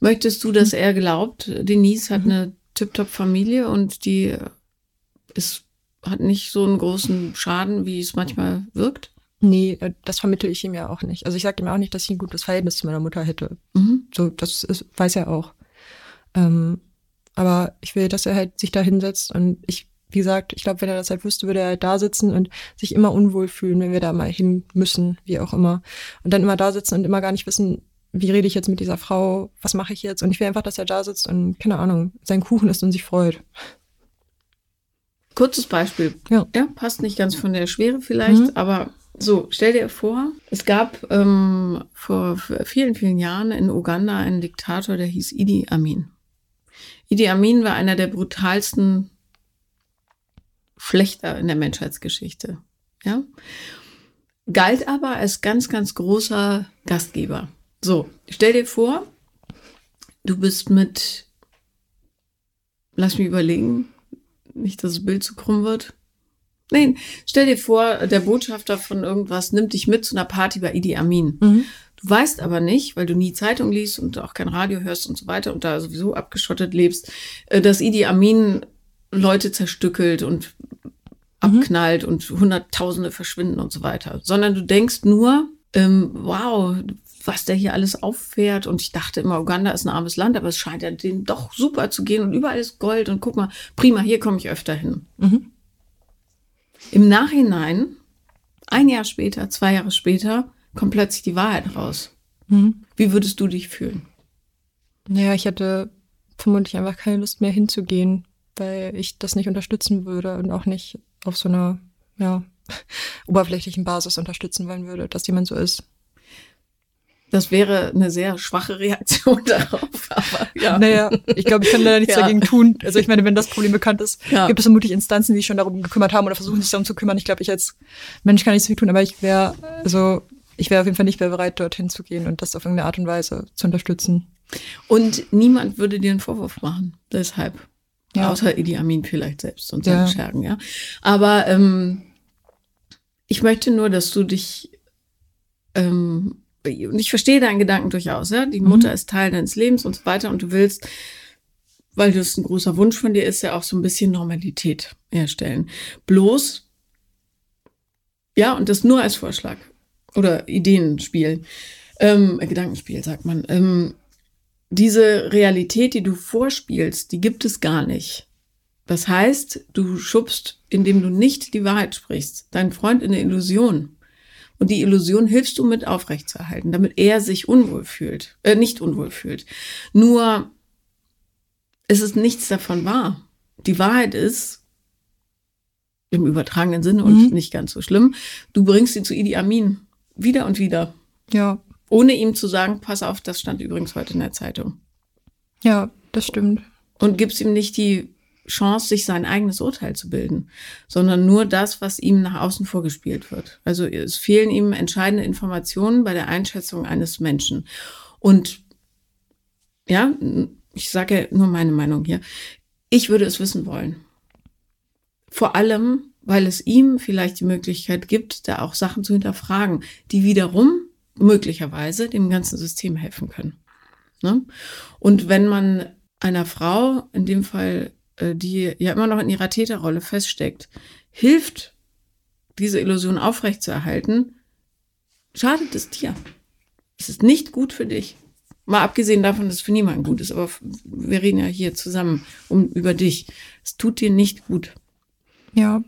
Möchtest du, dass er glaubt, Denise hat eine Tip-Top-Familie und die ist, hat nicht so einen großen Schaden, wie es manchmal wirkt? nee, äh, das vermittle ich ihm ja auch nicht. Also ich sage ihm auch nicht, dass ich ein gutes Verhältnis zu meiner Mutter hätte. Mhm. So, das ist, weiß er auch. Ähm, aber ich will, dass er halt sich da hinsetzt und ich, wie gesagt, ich glaube, wenn er das halt wüsste, würde er halt da sitzen und sich immer unwohl fühlen, wenn wir da mal hin müssen, wie auch immer. Und dann immer da sitzen und immer gar nicht wissen, wie rede ich jetzt mit dieser Frau, was mache ich jetzt? Und ich will einfach, dass er da sitzt und, keine Ahnung, seinen Kuchen isst und sich freut. Kurzes Beispiel. Ja. passt nicht ganz von der Schwere vielleicht, Mhm. aber so, stell dir vor, es gab ähm, vor vielen, vielen Jahren in Uganda einen Diktator, der hieß Idi Amin. Idi Amin war einer der brutalsten Schlechter in der Menschheitsgeschichte. Ja? Galt aber als ganz, ganz großer Gastgeber. So, stell dir vor, du bist mit, lass mich überlegen, nicht, dass das Bild zu krumm wird. Nein, stell dir vor, der Botschafter von irgendwas nimmt dich mit zu einer Party bei Idi Amin. Mhm. Du weißt aber nicht, weil du nie Zeitung liest und auch kein Radio hörst und so weiter und da sowieso abgeschottet lebst, äh, dass Idi Amin Leute zerstückelt und abknallt und Hunderttausende verschwinden und so weiter. Sondern du denkst nur, ähm, wow, was der hier alles auffährt. Und ich dachte immer, Uganda ist ein armes Land, aber es scheint ja denen doch super zu gehen und überall ist Gold und guck mal, prima, hier komme ich öfter hin. Mhm. Im Nachhinein, ein Jahr später, zwei Jahre später, kommt plötzlich die Wahrheit raus. Mhm. Wie würdest du dich fühlen? Naja, ich hätte vermutlich einfach keine Lust mehr hinzugehen, weil ich das nicht unterstützen würde und auch nicht auf so einer, ja, oberflächlichen Basis unterstützen wollen würde, dass jemand so ist. Das wäre eine sehr schwache Reaktion darauf, aber ja. Naja, ich glaube, ich kann da nichts Ja. dagegen tun. Also ich meine, wenn das Problem bekannt ist, Ja. gibt es vermutlich Instanzen, die sich schon darum gekümmert haben oder versuchen sich darum zu kümmern. Ich glaube, ich als Mensch kann nichts dafür tun, aber ich wäre, also ich wäre auf jeden Fall nicht mehr bereit, dorthin zu gehen und das auf irgendeine Art und Weise zu unterstützen. Und niemand würde dir einen Vorwurf machen, deshalb. Ja. Außer Idi Amin vielleicht selbst und seine Ja. Schergen, ja. Aber ähm, ich möchte nur, dass du dich ähm, und ich verstehe deinen Gedanken durchaus, ja. Die Mhm. Mutter ist Teil deines Lebens und so weiter und du willst, weil das ein großer Wunsch von dir ist, ja auch so ein bisschen Normalität herstellen. Bloß, ja, und das nur als Vorschlag oder Ideenspiel, ähm, Gedankenspiel, sagt man. Ähm, diese Realität, die du vorspielst, die gibt es gar nicht. Das heißt, du schubst, indem du nicht die Wahrheit sprichst, deinen Freund in eine Illusion. Und die Illusion hilfst du mit aufrechtzuerhalten, damit er sich unwohl fühlt, äh, nicht unwohl fühlt. Nur es ist nichts davon wahr. Die Wahrheit ist, im übertragenen Sinne und Mhm. nicht ganz so schlimm, du bringst ihn zu Idi Amin. Wieder und wieder. Ja, Ohne ihm zu sagen, pass auf, das stand übrigens heute in der Zeitung. ja, das stimmt. Und gibst ihm nicht die Chance, sich sein eigenes Urteil zu bilden, sondern nur das, was ihm nach außen vorgespielt wird. Also es fehlen ihm entscheidende Informationen bei der Einschätzung eines Menschen. Und ja, ich sage nur meine Meinung hier. Ich würde es wissen wollen. Vor allem, weil es ihm vielleicht die Möglichkeit gibt, da auch Sachen zu hinterfragen, die wiederum möglicherweise dem ganzen System helfen können. Ne? Und wenn man einer Frau, in dem Fall, die ja immer noch in ihrer Täterrolle feststeckt, hilft, diese Illusion aufrechtzuerhalten, schadet es dir. Es ist nicht gut für dich. Mal abgesehen davon, dass es für niemanden gut ist, aber wir reden ja hier zusammen um, über dich. Es tut dir nicht gut. Ja,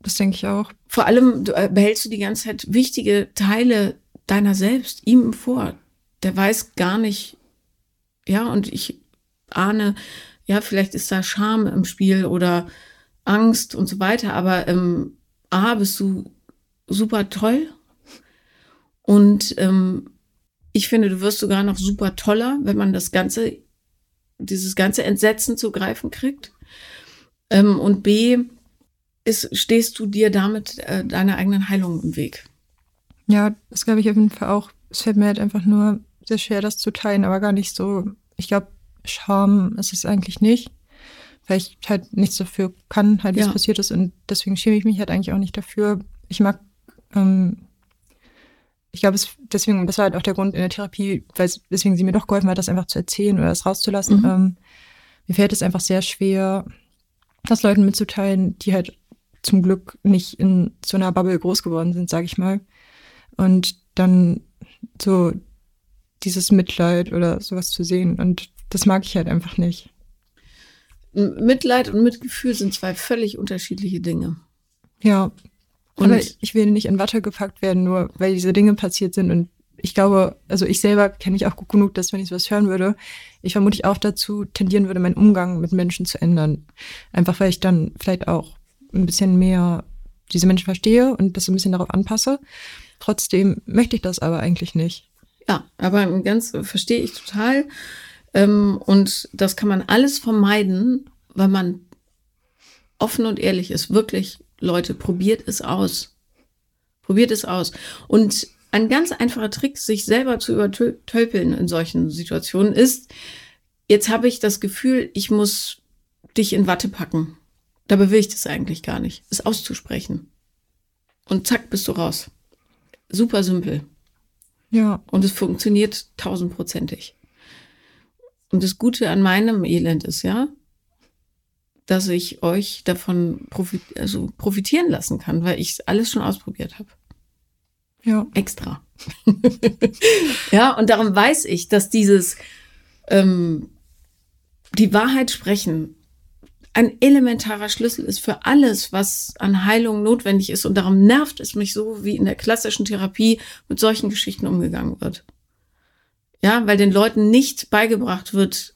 das denke ich auch. Vor allem du, äh, behältst du die ganze Zeit wichtige Teile deiner selbst ihm vor. Der weiß gar nicht, ja, und ich ahne Ja, vielleicht ist da Scham im Spiel oder Angst und so weiter, aber ähm, A, bist du super toll und ähm, ich finde, du wirst sogar noch super toller, wenn man das ganze, dieses ganze Entsetzen zu greifen kriegt. Ähm, und B, ist, stehst du dir damit äh, deiner eigenen Heilung im Weg. Ja, das glaube ich auf jeden Fall auch. Es fällt mir halt einfach nur sehr schwer, das zu teilen, aber gar nicht so. Ich glaube, Scham ist es eigentlich nicht, weil ich halt nichts dafür kann, halt, was ja. passiert ist. Und deswegen schäme ich mich halt eigentlich auch nicht dafür. Ich mag, ähm, ich glaube, deswegen, das war halt auch der Grund in der Therapie, weil deswegen sie mir doch geholfen hat, das einfach zu erzählen oder das rauszulassen. Mhm. Ähm, mir fällt es einfach sehr schwer, das Leuten mitzuteilen, die halt zum Glück nicht in so einer Bubble groß geworden sind, sage ich mal. Und dann so dieses Mitleid oder sowas zu sehen. Und das mag ich halt einfach nicht. Mitleid und Mitgefühl sind zwei völlig unterschiedliche Dinge. Ja. Und aber ich will nicht in Watte gepackt werden, nur weil diese Dinge passiert sind. Und ich glaube, also ich selber kenne mich auch gut genug, dass wenn ich sowas hören würde, ich vermutlich auch dazu tendieren würde, meinen Umgang mit Menschen zu ändern. Einfach weil ich dann vielleicht auch ein bisschen mehr diese Menschen verstehe und das ein bisschen darauf anpasse. Trotzdem möchte ich das aber eigentlich nicht. Ja, aber ganz verstehe ich total. Ähm, und das kann man alles vermeiden, weil man offen und ehrlich ist. Wirklich, Leute, probiert es aus. Probiert es aus. Und ein ganz einfacher Trick, sich selber zu übertölpeln in solchen Situationen ist, jetzt habe ich das Gefühl, ich muss dich in Watte packen. Dabei will ich das eigentlich gar nicht. Es auszusprechen. Und zack, bist du raus. Super simpel. Ja. Und es funktioniert tausendprozentig. Und das Gute an meinem Elend ist ja, dass ich euch davon profit also profitieren lassen kann, weil ich alles schon ausprobiert habe. Ja. Extra. ja, und darum weiß ich, dass dieses ähm, die Wahrheit sprechen ein elementarer Schlüssel ist für alles, was an Heilung notwendig ist. Und darum nervt es mich so, wie in der klassischen Therapie mit solchen Geschichten umgegangen wird. Ja, weil den Leuten nicht beigebracht wird,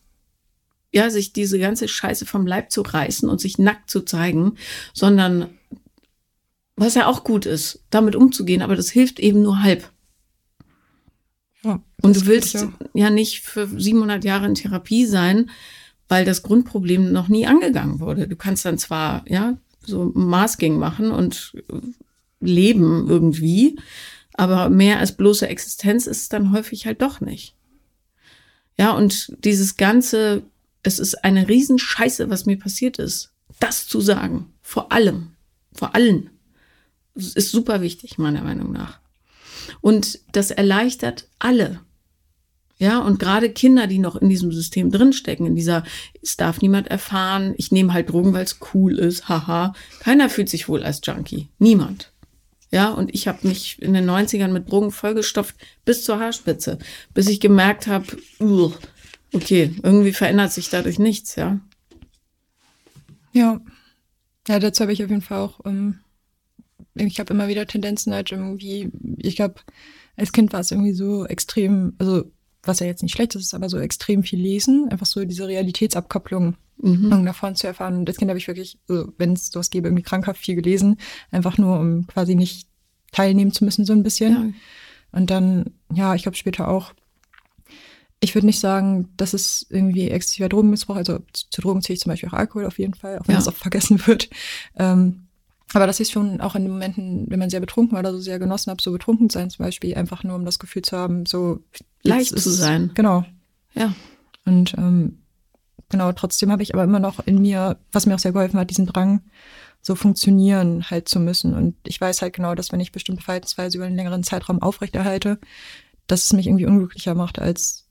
ja, sich diese ganze Scheiße vom Leib zu reißen und sich nackt zu zeigen, sondern was ja auch gut ist, damit umzugehen, aber das hilft eben nur halb. Ja, und du willst ja nicht für 700 Jahre in Therapie sein, weil das Grundproblem noch nie angegangen wurde. Du kannst dann zwar, ja, so Masking machen und leben irgendwie, aber mehr als bloße Existenz ist es dann häufig halt doch nicht. Ja, und dieses ganze, es ist eine Riesenscheiße, was mir passiert ist. Das zu sagen, vor allem, vor allen, ist super wichtig, meiner Meinung nach. Und das erleichtert alle. Ja, und gerade Kinder, die noch in diesem System drinstecken, in dieser, es darf niemand erfahren, ich nehme halt Drogen, weil es cool ist, haha. Keiner fühlt sich wohl als Junkie. Niemand. Ja, und ich habe mich in den 90ern mit Drogen vollgestopft bis zur Haarspitze, bis ich gemerkt habe, okay, irgendwie verändert sich dadurch nichts, ja. Ja. Ja, dazu habe ich auf jeden Fall auch, ähm, ich habe immer wieder Tendenzen halt irgendwie, ich glaube, als Kind war es irgendwie so extrem, also was ja jetzt nicht schlecht ist, aber so extrem viel lesen, einfach so diese Realitätsabkopplung mhm. davon zu erfahren. Und das Kind habe ich wirklich, also wenn es sowas gäbe, irgendwie krankhaft viel gelesen, einfach nur, um quasi nicht teilnehmen zu müssen, so ein bisschen. Ja. Und dann, ja, ich glaube später auch, ich würde nicht sagen, dass es irgendwie exzessiver Drogenmissbrauch, also zu Drogen zähle ich zum Beispiel auch Alkohol auf jeden Fall, auch wenn ja. das oft vergessen wird. Ähm, aber dass ich schon auch in den Momenten, wenn man sehr betrunken war oder so sehr genossen habe, so betrunken sein zum Beispiel, einfach nur um das Gefühl zu haben, so leicht zu sein. Genau. Ja. Und ähm, genau, trotzdem habe ich aber immer noch in mir, was mir auch sehr geholfen hat, diesen Drang, so funktionieren halt zu müssen. Und ich weiß halt genau, dass wenn ich bestimmte Verhaltensweise über einen längeren Zeitraum aufrechterhalte, dass es mich irgendwie unglücklicher macht, als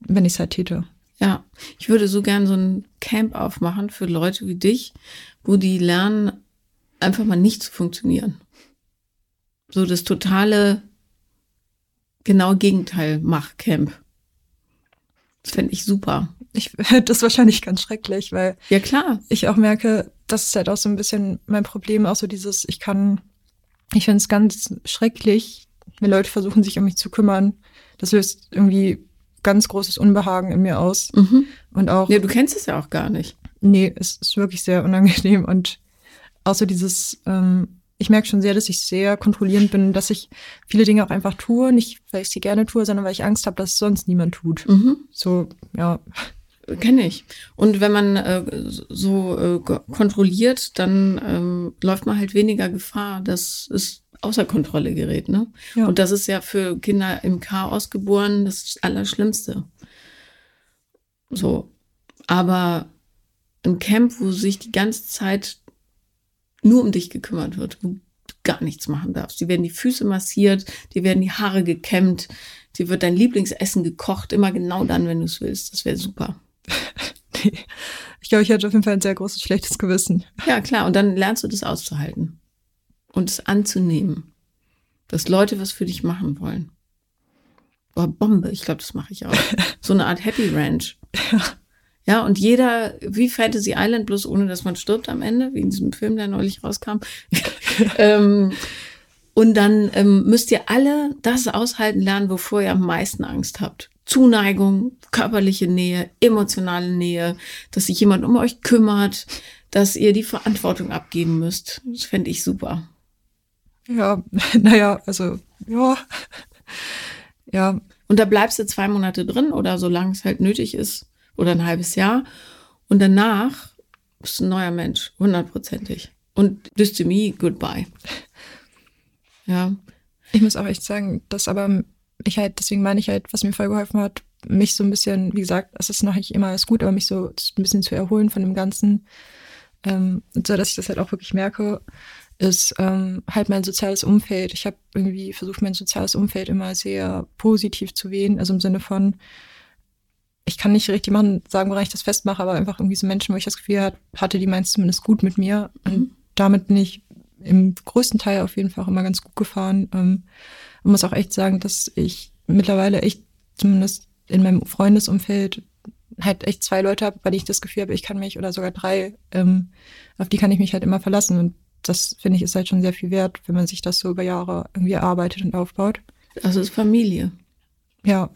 wenn ich es halt täte. Ja, ich würde so gern so ein Camp aufmachen für Leute wie dich, wo die lernen, einfach mal nicht zu funktionieren. So das totale genau Gegenteil mach Camp. Das fände ich super. Ich finde das wahrscheinlich ganz schrecklich, weil ja klar. ich auch merke, das ist halt auch so ein bisschen mein Problem, auch so dieses, ich kann, ich finde es ganz schrecklich, wenn Leute versuchen, sich um mich zu kümmern. Das löst irgendwie ganz großes Unbehagen in mir aus. Mhm. Und auch. Ja, du kennst es ja auch gar nicht. Nee, es ist wirklich sehr unangenehm. Und außer dieses, ähm, ich merke schon sehr, dass ich sehr kontrollierend bin, dass ich viele Dinge auch einfach tue. Nicht, weil ich sie gerne tue, sondern weil ich Angst habe, dass es sonst niemand tut. Mhm. So, ja. Kenne ich. Und wenn man äh, so äh, kontrolliert, dann ähm, läuft man halt weniger Gefahr, dass es außer Kontrolle gerät. Ne? Ja. Und das ist ja für Kinder im Chaos geboren das Allerschlimmste. So. Aber ein Camp, wo sich die ganze Zeit nur um dich gekümmert wird, wo du gar nichts machen darfst. Die werden die Füße massiert, die werden die Haare gekämmt, dir wird dein Lieblingsessen gekocht, immer genau dann, wenn du es willst. Das wäre super. ich glaube, ich hätte auf jeden Fall ein sehr großes schlechtes Gewissen. Ja, klar. Und dann lernst du das auszuhalten und es anzunehmen, dass Leute was für dich machen wollen. Boah, Bombe. Ich glaube, das mache ich auch. So eine Art Happy Ranch. Ja. Ja, und jeder, wie Fantasy Island, bloß ohne dass man stirbt am Ende, wie in diesem Film, der neulich rauskam. ähm, und dann ähm, müsst ihr alle das aushalten lernen, wovor ihr am meisten Angst habt. Zuneigung, körperliche Nähe, emotionale Nähe, dass sich jemand um euch kümmert, dass ihr die Verantwortung abgeben müsst. Das fände ich super. Ja, naja, also, ja. Ja. Und da bleibst du zwei Monate drin oder solange es halt nötig ist oder ein halbes Jahr. Und danach bist du ein neuer Mensch, hundertprozentig. Und Dystemie, goodbye. Ja. Ich muss auch echt sagen, dass aber ich halt, deswegen meine ich halt, was mir voll geholfen hat, mich so ein bisschen, wie gesagt, es ist noch nicht immer alles gut, aber mich so ein bisschen zu erholen von dem Ganzen, ähm, so dass ich das halt auch wirklich merke, ist ähm, halt mein soziales Umfeld. Ich habe irgendwie versucht, mein soziales Umfeld immer sehr positiv zu wählen, also im Sinne von, ich kann nicht richtig machen, sagen, woran ich das festmache, aber einfach irgendwie so Menschen, wo ich das Gefühl hatte, die meinen zumindest gut mit mir. Und Mhm. damit bin ich im größten Teil auf jeden Fall auch immer ganz gut gefahren. Ähm, und muss auch echt sagen, dass ich mittlerweile echt zumindest in meinem Freundesumfeld halt echt zwei Leute habe, bei denen ich das Gefühl habe, ich kann mich oder sogar drei, ähm, auf die kann ich mich halt immer verlassen. Und das finde ich ist halt schon sehr viel wert, wenn man sich das so über Jahre irgendwie erarbeitet und aufbaut. Das ist Familie. Ja,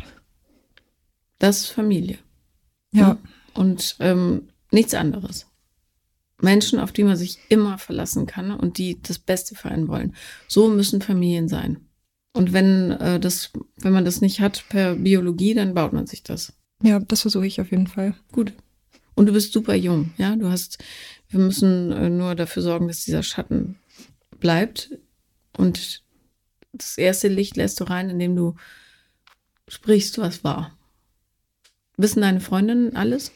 Das ist Familie. ja, Und ähm, nichts anderes. Menschen, auf die man sich immer verlassen kann und die das Beste für einen wollen. So müssen Familien sein. Und wenn äh, das, wenn man das nicht hat per Biologie, dann baut man sich das. ja, das versuche ich auf jeden Fall. Gut. Und du bist super jung, ja. Du hast, wir müssen äh, nur dafür sorgen, dass dieser Schatten bleibt. Und das erste Licht lässt du rein, indem du sprichst, was war. Wissen deine Freundinnen alles?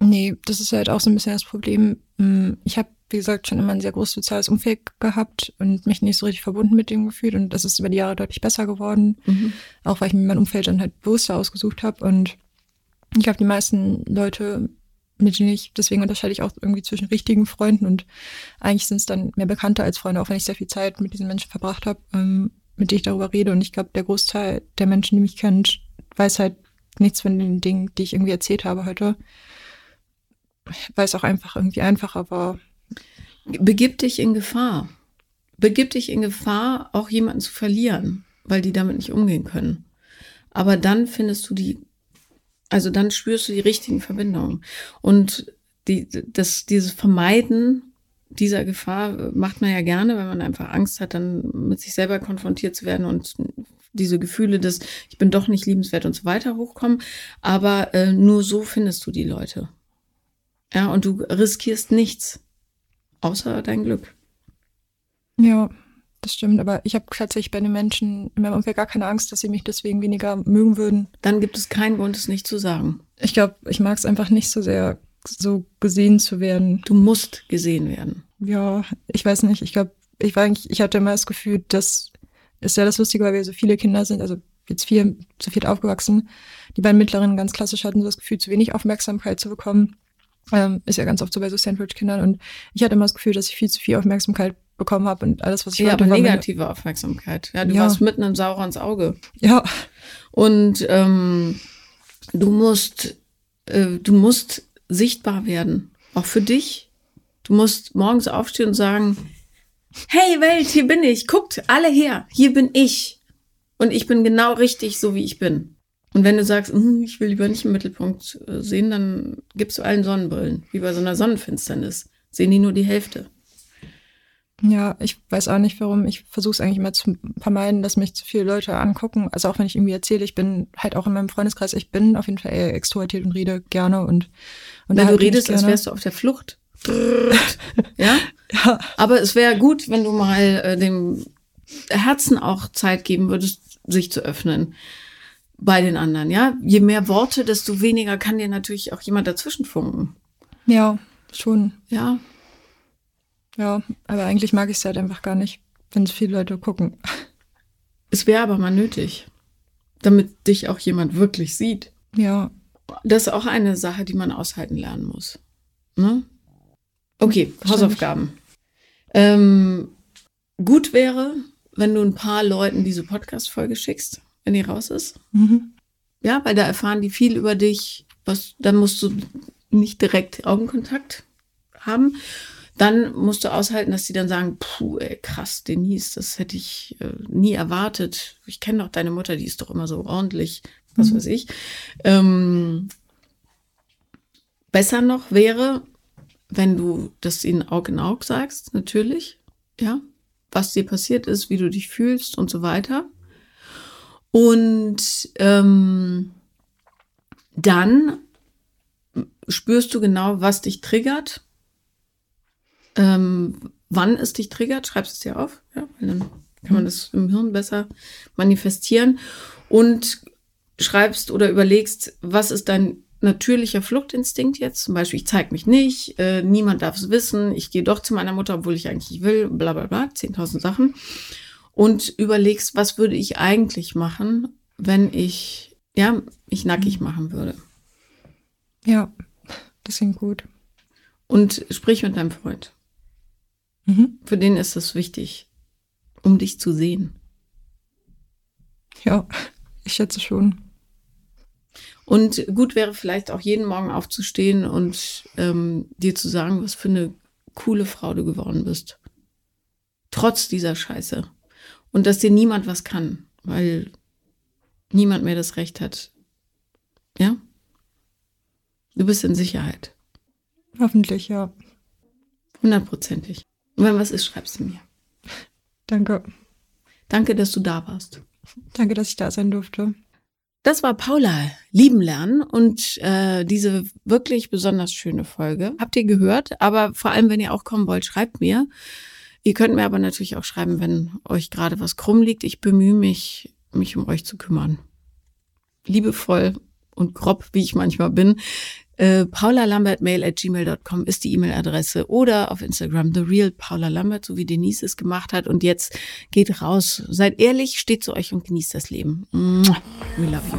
Nee, das ist halt auch so ein bisschen das Problem. Mm, Ich habe, wie gesagt, schon immer ein sehr großes soziales Umfeld gehabt und mich nicht so richtig verbunden mit dem gefühlt. Und das ist über die Jahre deutlich besser geworden. Mhm. Auch weil ich mir mein Umfeld dann halt bewusster ausgesucht habe. Und ich glaube, die meisten Leute, mit denen ich, deswegen unterscheide ich auch irgendwie zwischen richtigen Freunden und eigentlich sind es dann mehr Bekannte als Freunde, auch wenn ich sehr viel Zeit mit diesen Menschen verbracht habe, ähm, mit denen ich darüber rede. Und ich glaube, der Großteil der Menschen, die mich kennen, weiß halt nichts von den Dingen, die ich irgendwie erzählt habe heute. Weil es auch einfach irgendwie einfacher war. Begib dich in Gefahr. Begib dich in Gefahr, auch jemanden zu verlieren, weil die damit nicht umgehen können. Aber dann findest du die, also dann spürst du die richtigen Verbindungen. Und die, das, dieses Vermeiden dieser Gefahr macht man ja gerne, wenn man einfach Angst hat, dann mit sich selber konfrontiert zu werden und diese Gefühle des, ich bin doch nicht liebenswert und so weiter hochkommen. Aber äh, nur so findest du die Leute. Ja, und du riskierst nichts, außer dein Glück. Ja, das stimmt. Aber ich habe tatsächlich bei den Menschen in meinem Umfeld gar keine Angst, dass sie mich deswegen weniger mögen würden. Dann gibt es keinen Grund, es nicht zu sagen. Ich glaube, ich mag es einfach nicht so sehr, so gesehen zu werden. Du musst gesehen werden. Ja, ich weiß nicht. Ich glaube, ich war eigentlich, ich hatte immer das Gefühl, das ist ja das Lustige, weil wir so viele Kinder sind, also jetzt vier, zu viert aufgewachsen. Die beiden mittleren ganz klassisch hatten so das Gefühl, zu wenig Aufmerksamkeit zu bekommen. Ähm, ist ja ganz oft so bei so Sandwich-Kindern. Und ich hatte immer das Gefühl, dass ich viel zu viel Aufmerksamkeit bekommen habe und alles, was ich Ja, wollte, meine- negative Aufmerksamkeit. Ja, du Ja. warst mitten im Saurer ins Auge. Ja, Und ähm, du musst, äh, du musst sichtbar werden. Auch für dich. Du musst morgens aufstehen und sagen, hey Welt, hier bin ich. Guckt alle her. Hier bin ich. Und ich bin genau richtig, so wie ich bin. Und wenn du sagst, hm, ich will lieber nicht im Mittelpunkt äh, sehen, dann gibst du allen Sonnenbrillen, wie bei so einer Sonnenfinsternis. Sehen die nur die Hälfte. Ja, ich weiß auch nicht, warum. Ich versuche es eigentlich immer zu vermeiden, dass mich zu viele Leute angucken. Also auch wenn ich irgendwie erzähle, ich bin halt auch in meinem Freundeskreis, ich bin auf jeden Fall eher extrovertiert und rede gerne und, und wenn du redest, als wärst du auf der Flucht. Ja? ja. Aber es wäre gut, wenn du mal äh, dem Herzen auch Zeit geben würdest, sich zu öffnen bei den anderen, ja? Je mehr Worte, desto weniger kann dir natürlich auch jemand dazwischen funken. Ja, schon. Ja. Ja, aber eigentlich mag ich es halt einfach gar nicht, wenn so viele Leute gucken. Es wäre aber mal nötig, damit dich auch jemand wirklich sieht. Ja. Das ist auch eine Sache, die man aushalten lernen muss. Ne? Okay, Hausaufgaben. Ähm, gut wäre, wenn du ein paar Leuten diese Podcast-Folge schickst, wenn die raus ist. Mhm. Ja, weil da erfahren die viel über dich. Was, dann musst du nicht direkt Augenkontakt haben. Dann musst du aushalten, dass die dann sagen, puh, ey, krass, Denise, das hätte ich äh, nie erwartet. Ich kenne doch deine Mutter, die ist doch immer so ordentlich, was mhm. weiß ich. Ähm, besser noch wäre, wenn du das ihnen Aug in Aug sagst, natürlich, ja, was dir passiert ist, wie du dich fühlst und so weiter. Und ähm, dann spürst du genau, was dich triggert, ähm, wann es dich triggert, schreibst es dir auf, ja, weil dann kann man das im Hirn besser manifestieren. Und schreibst oder überlegst, was ist dein natürlicher Fluchtinstinkt jetzt, zum Beispiel, ich zeige mich nicht, äh, niemand darf es wissen, ich gehe doch zu meiner Mutter, obwohl ich eigentlich nicht will, bla bla bla, 10.000 Sachen. Und überlegst, was würde ich eigentlich machen, wenn ich, ja, mich nackig mhm. machen würde. Ja, das klingt gut. Und sprich mit deinem Freund. Mhm. Für den ist das wichtig, um dich zu sehen. Ja, ich schätze schon. Und gut wäre vielleicht auch jeden Morgen aufzustehen und ähm, dir zu sagen, was für eine coole Frau du geworden bist. Trotz dieser Scheiße. Und dass dir niemand was kann, weil niemand mehr das Recht hat. Ja? Du bist in Sicherheit. Hoffentlich, ja. Hundertprozentig. Und wenn was ist, schreibst du mir. Danke. Danke, dass du da warst. Danke, dass ich da sein durfte. Das war Paula lieben lernen und äh, diese wirklich besonders schöne Folge. Habt ihr gehört? Aber vor allem, wenn ihr auch kommen wollt, schreibt mir. Ihr könnt mir aber natürlich auch schreiben, wenn euch gerade was krumm liegt. Ich bemühe mich, mich um euch zu kümmern. Liebevoll und grob, wie ich manchmal bin. Äh, paulalambertmail at gmail.com ist die E-Mail-Adresse oder auf Instagram The Real Paula Lambert, so wie Denise es gemacht hat. Und jetzt geht raus, seid ehrlich, steht zu euch und genießt das Leben. We love you.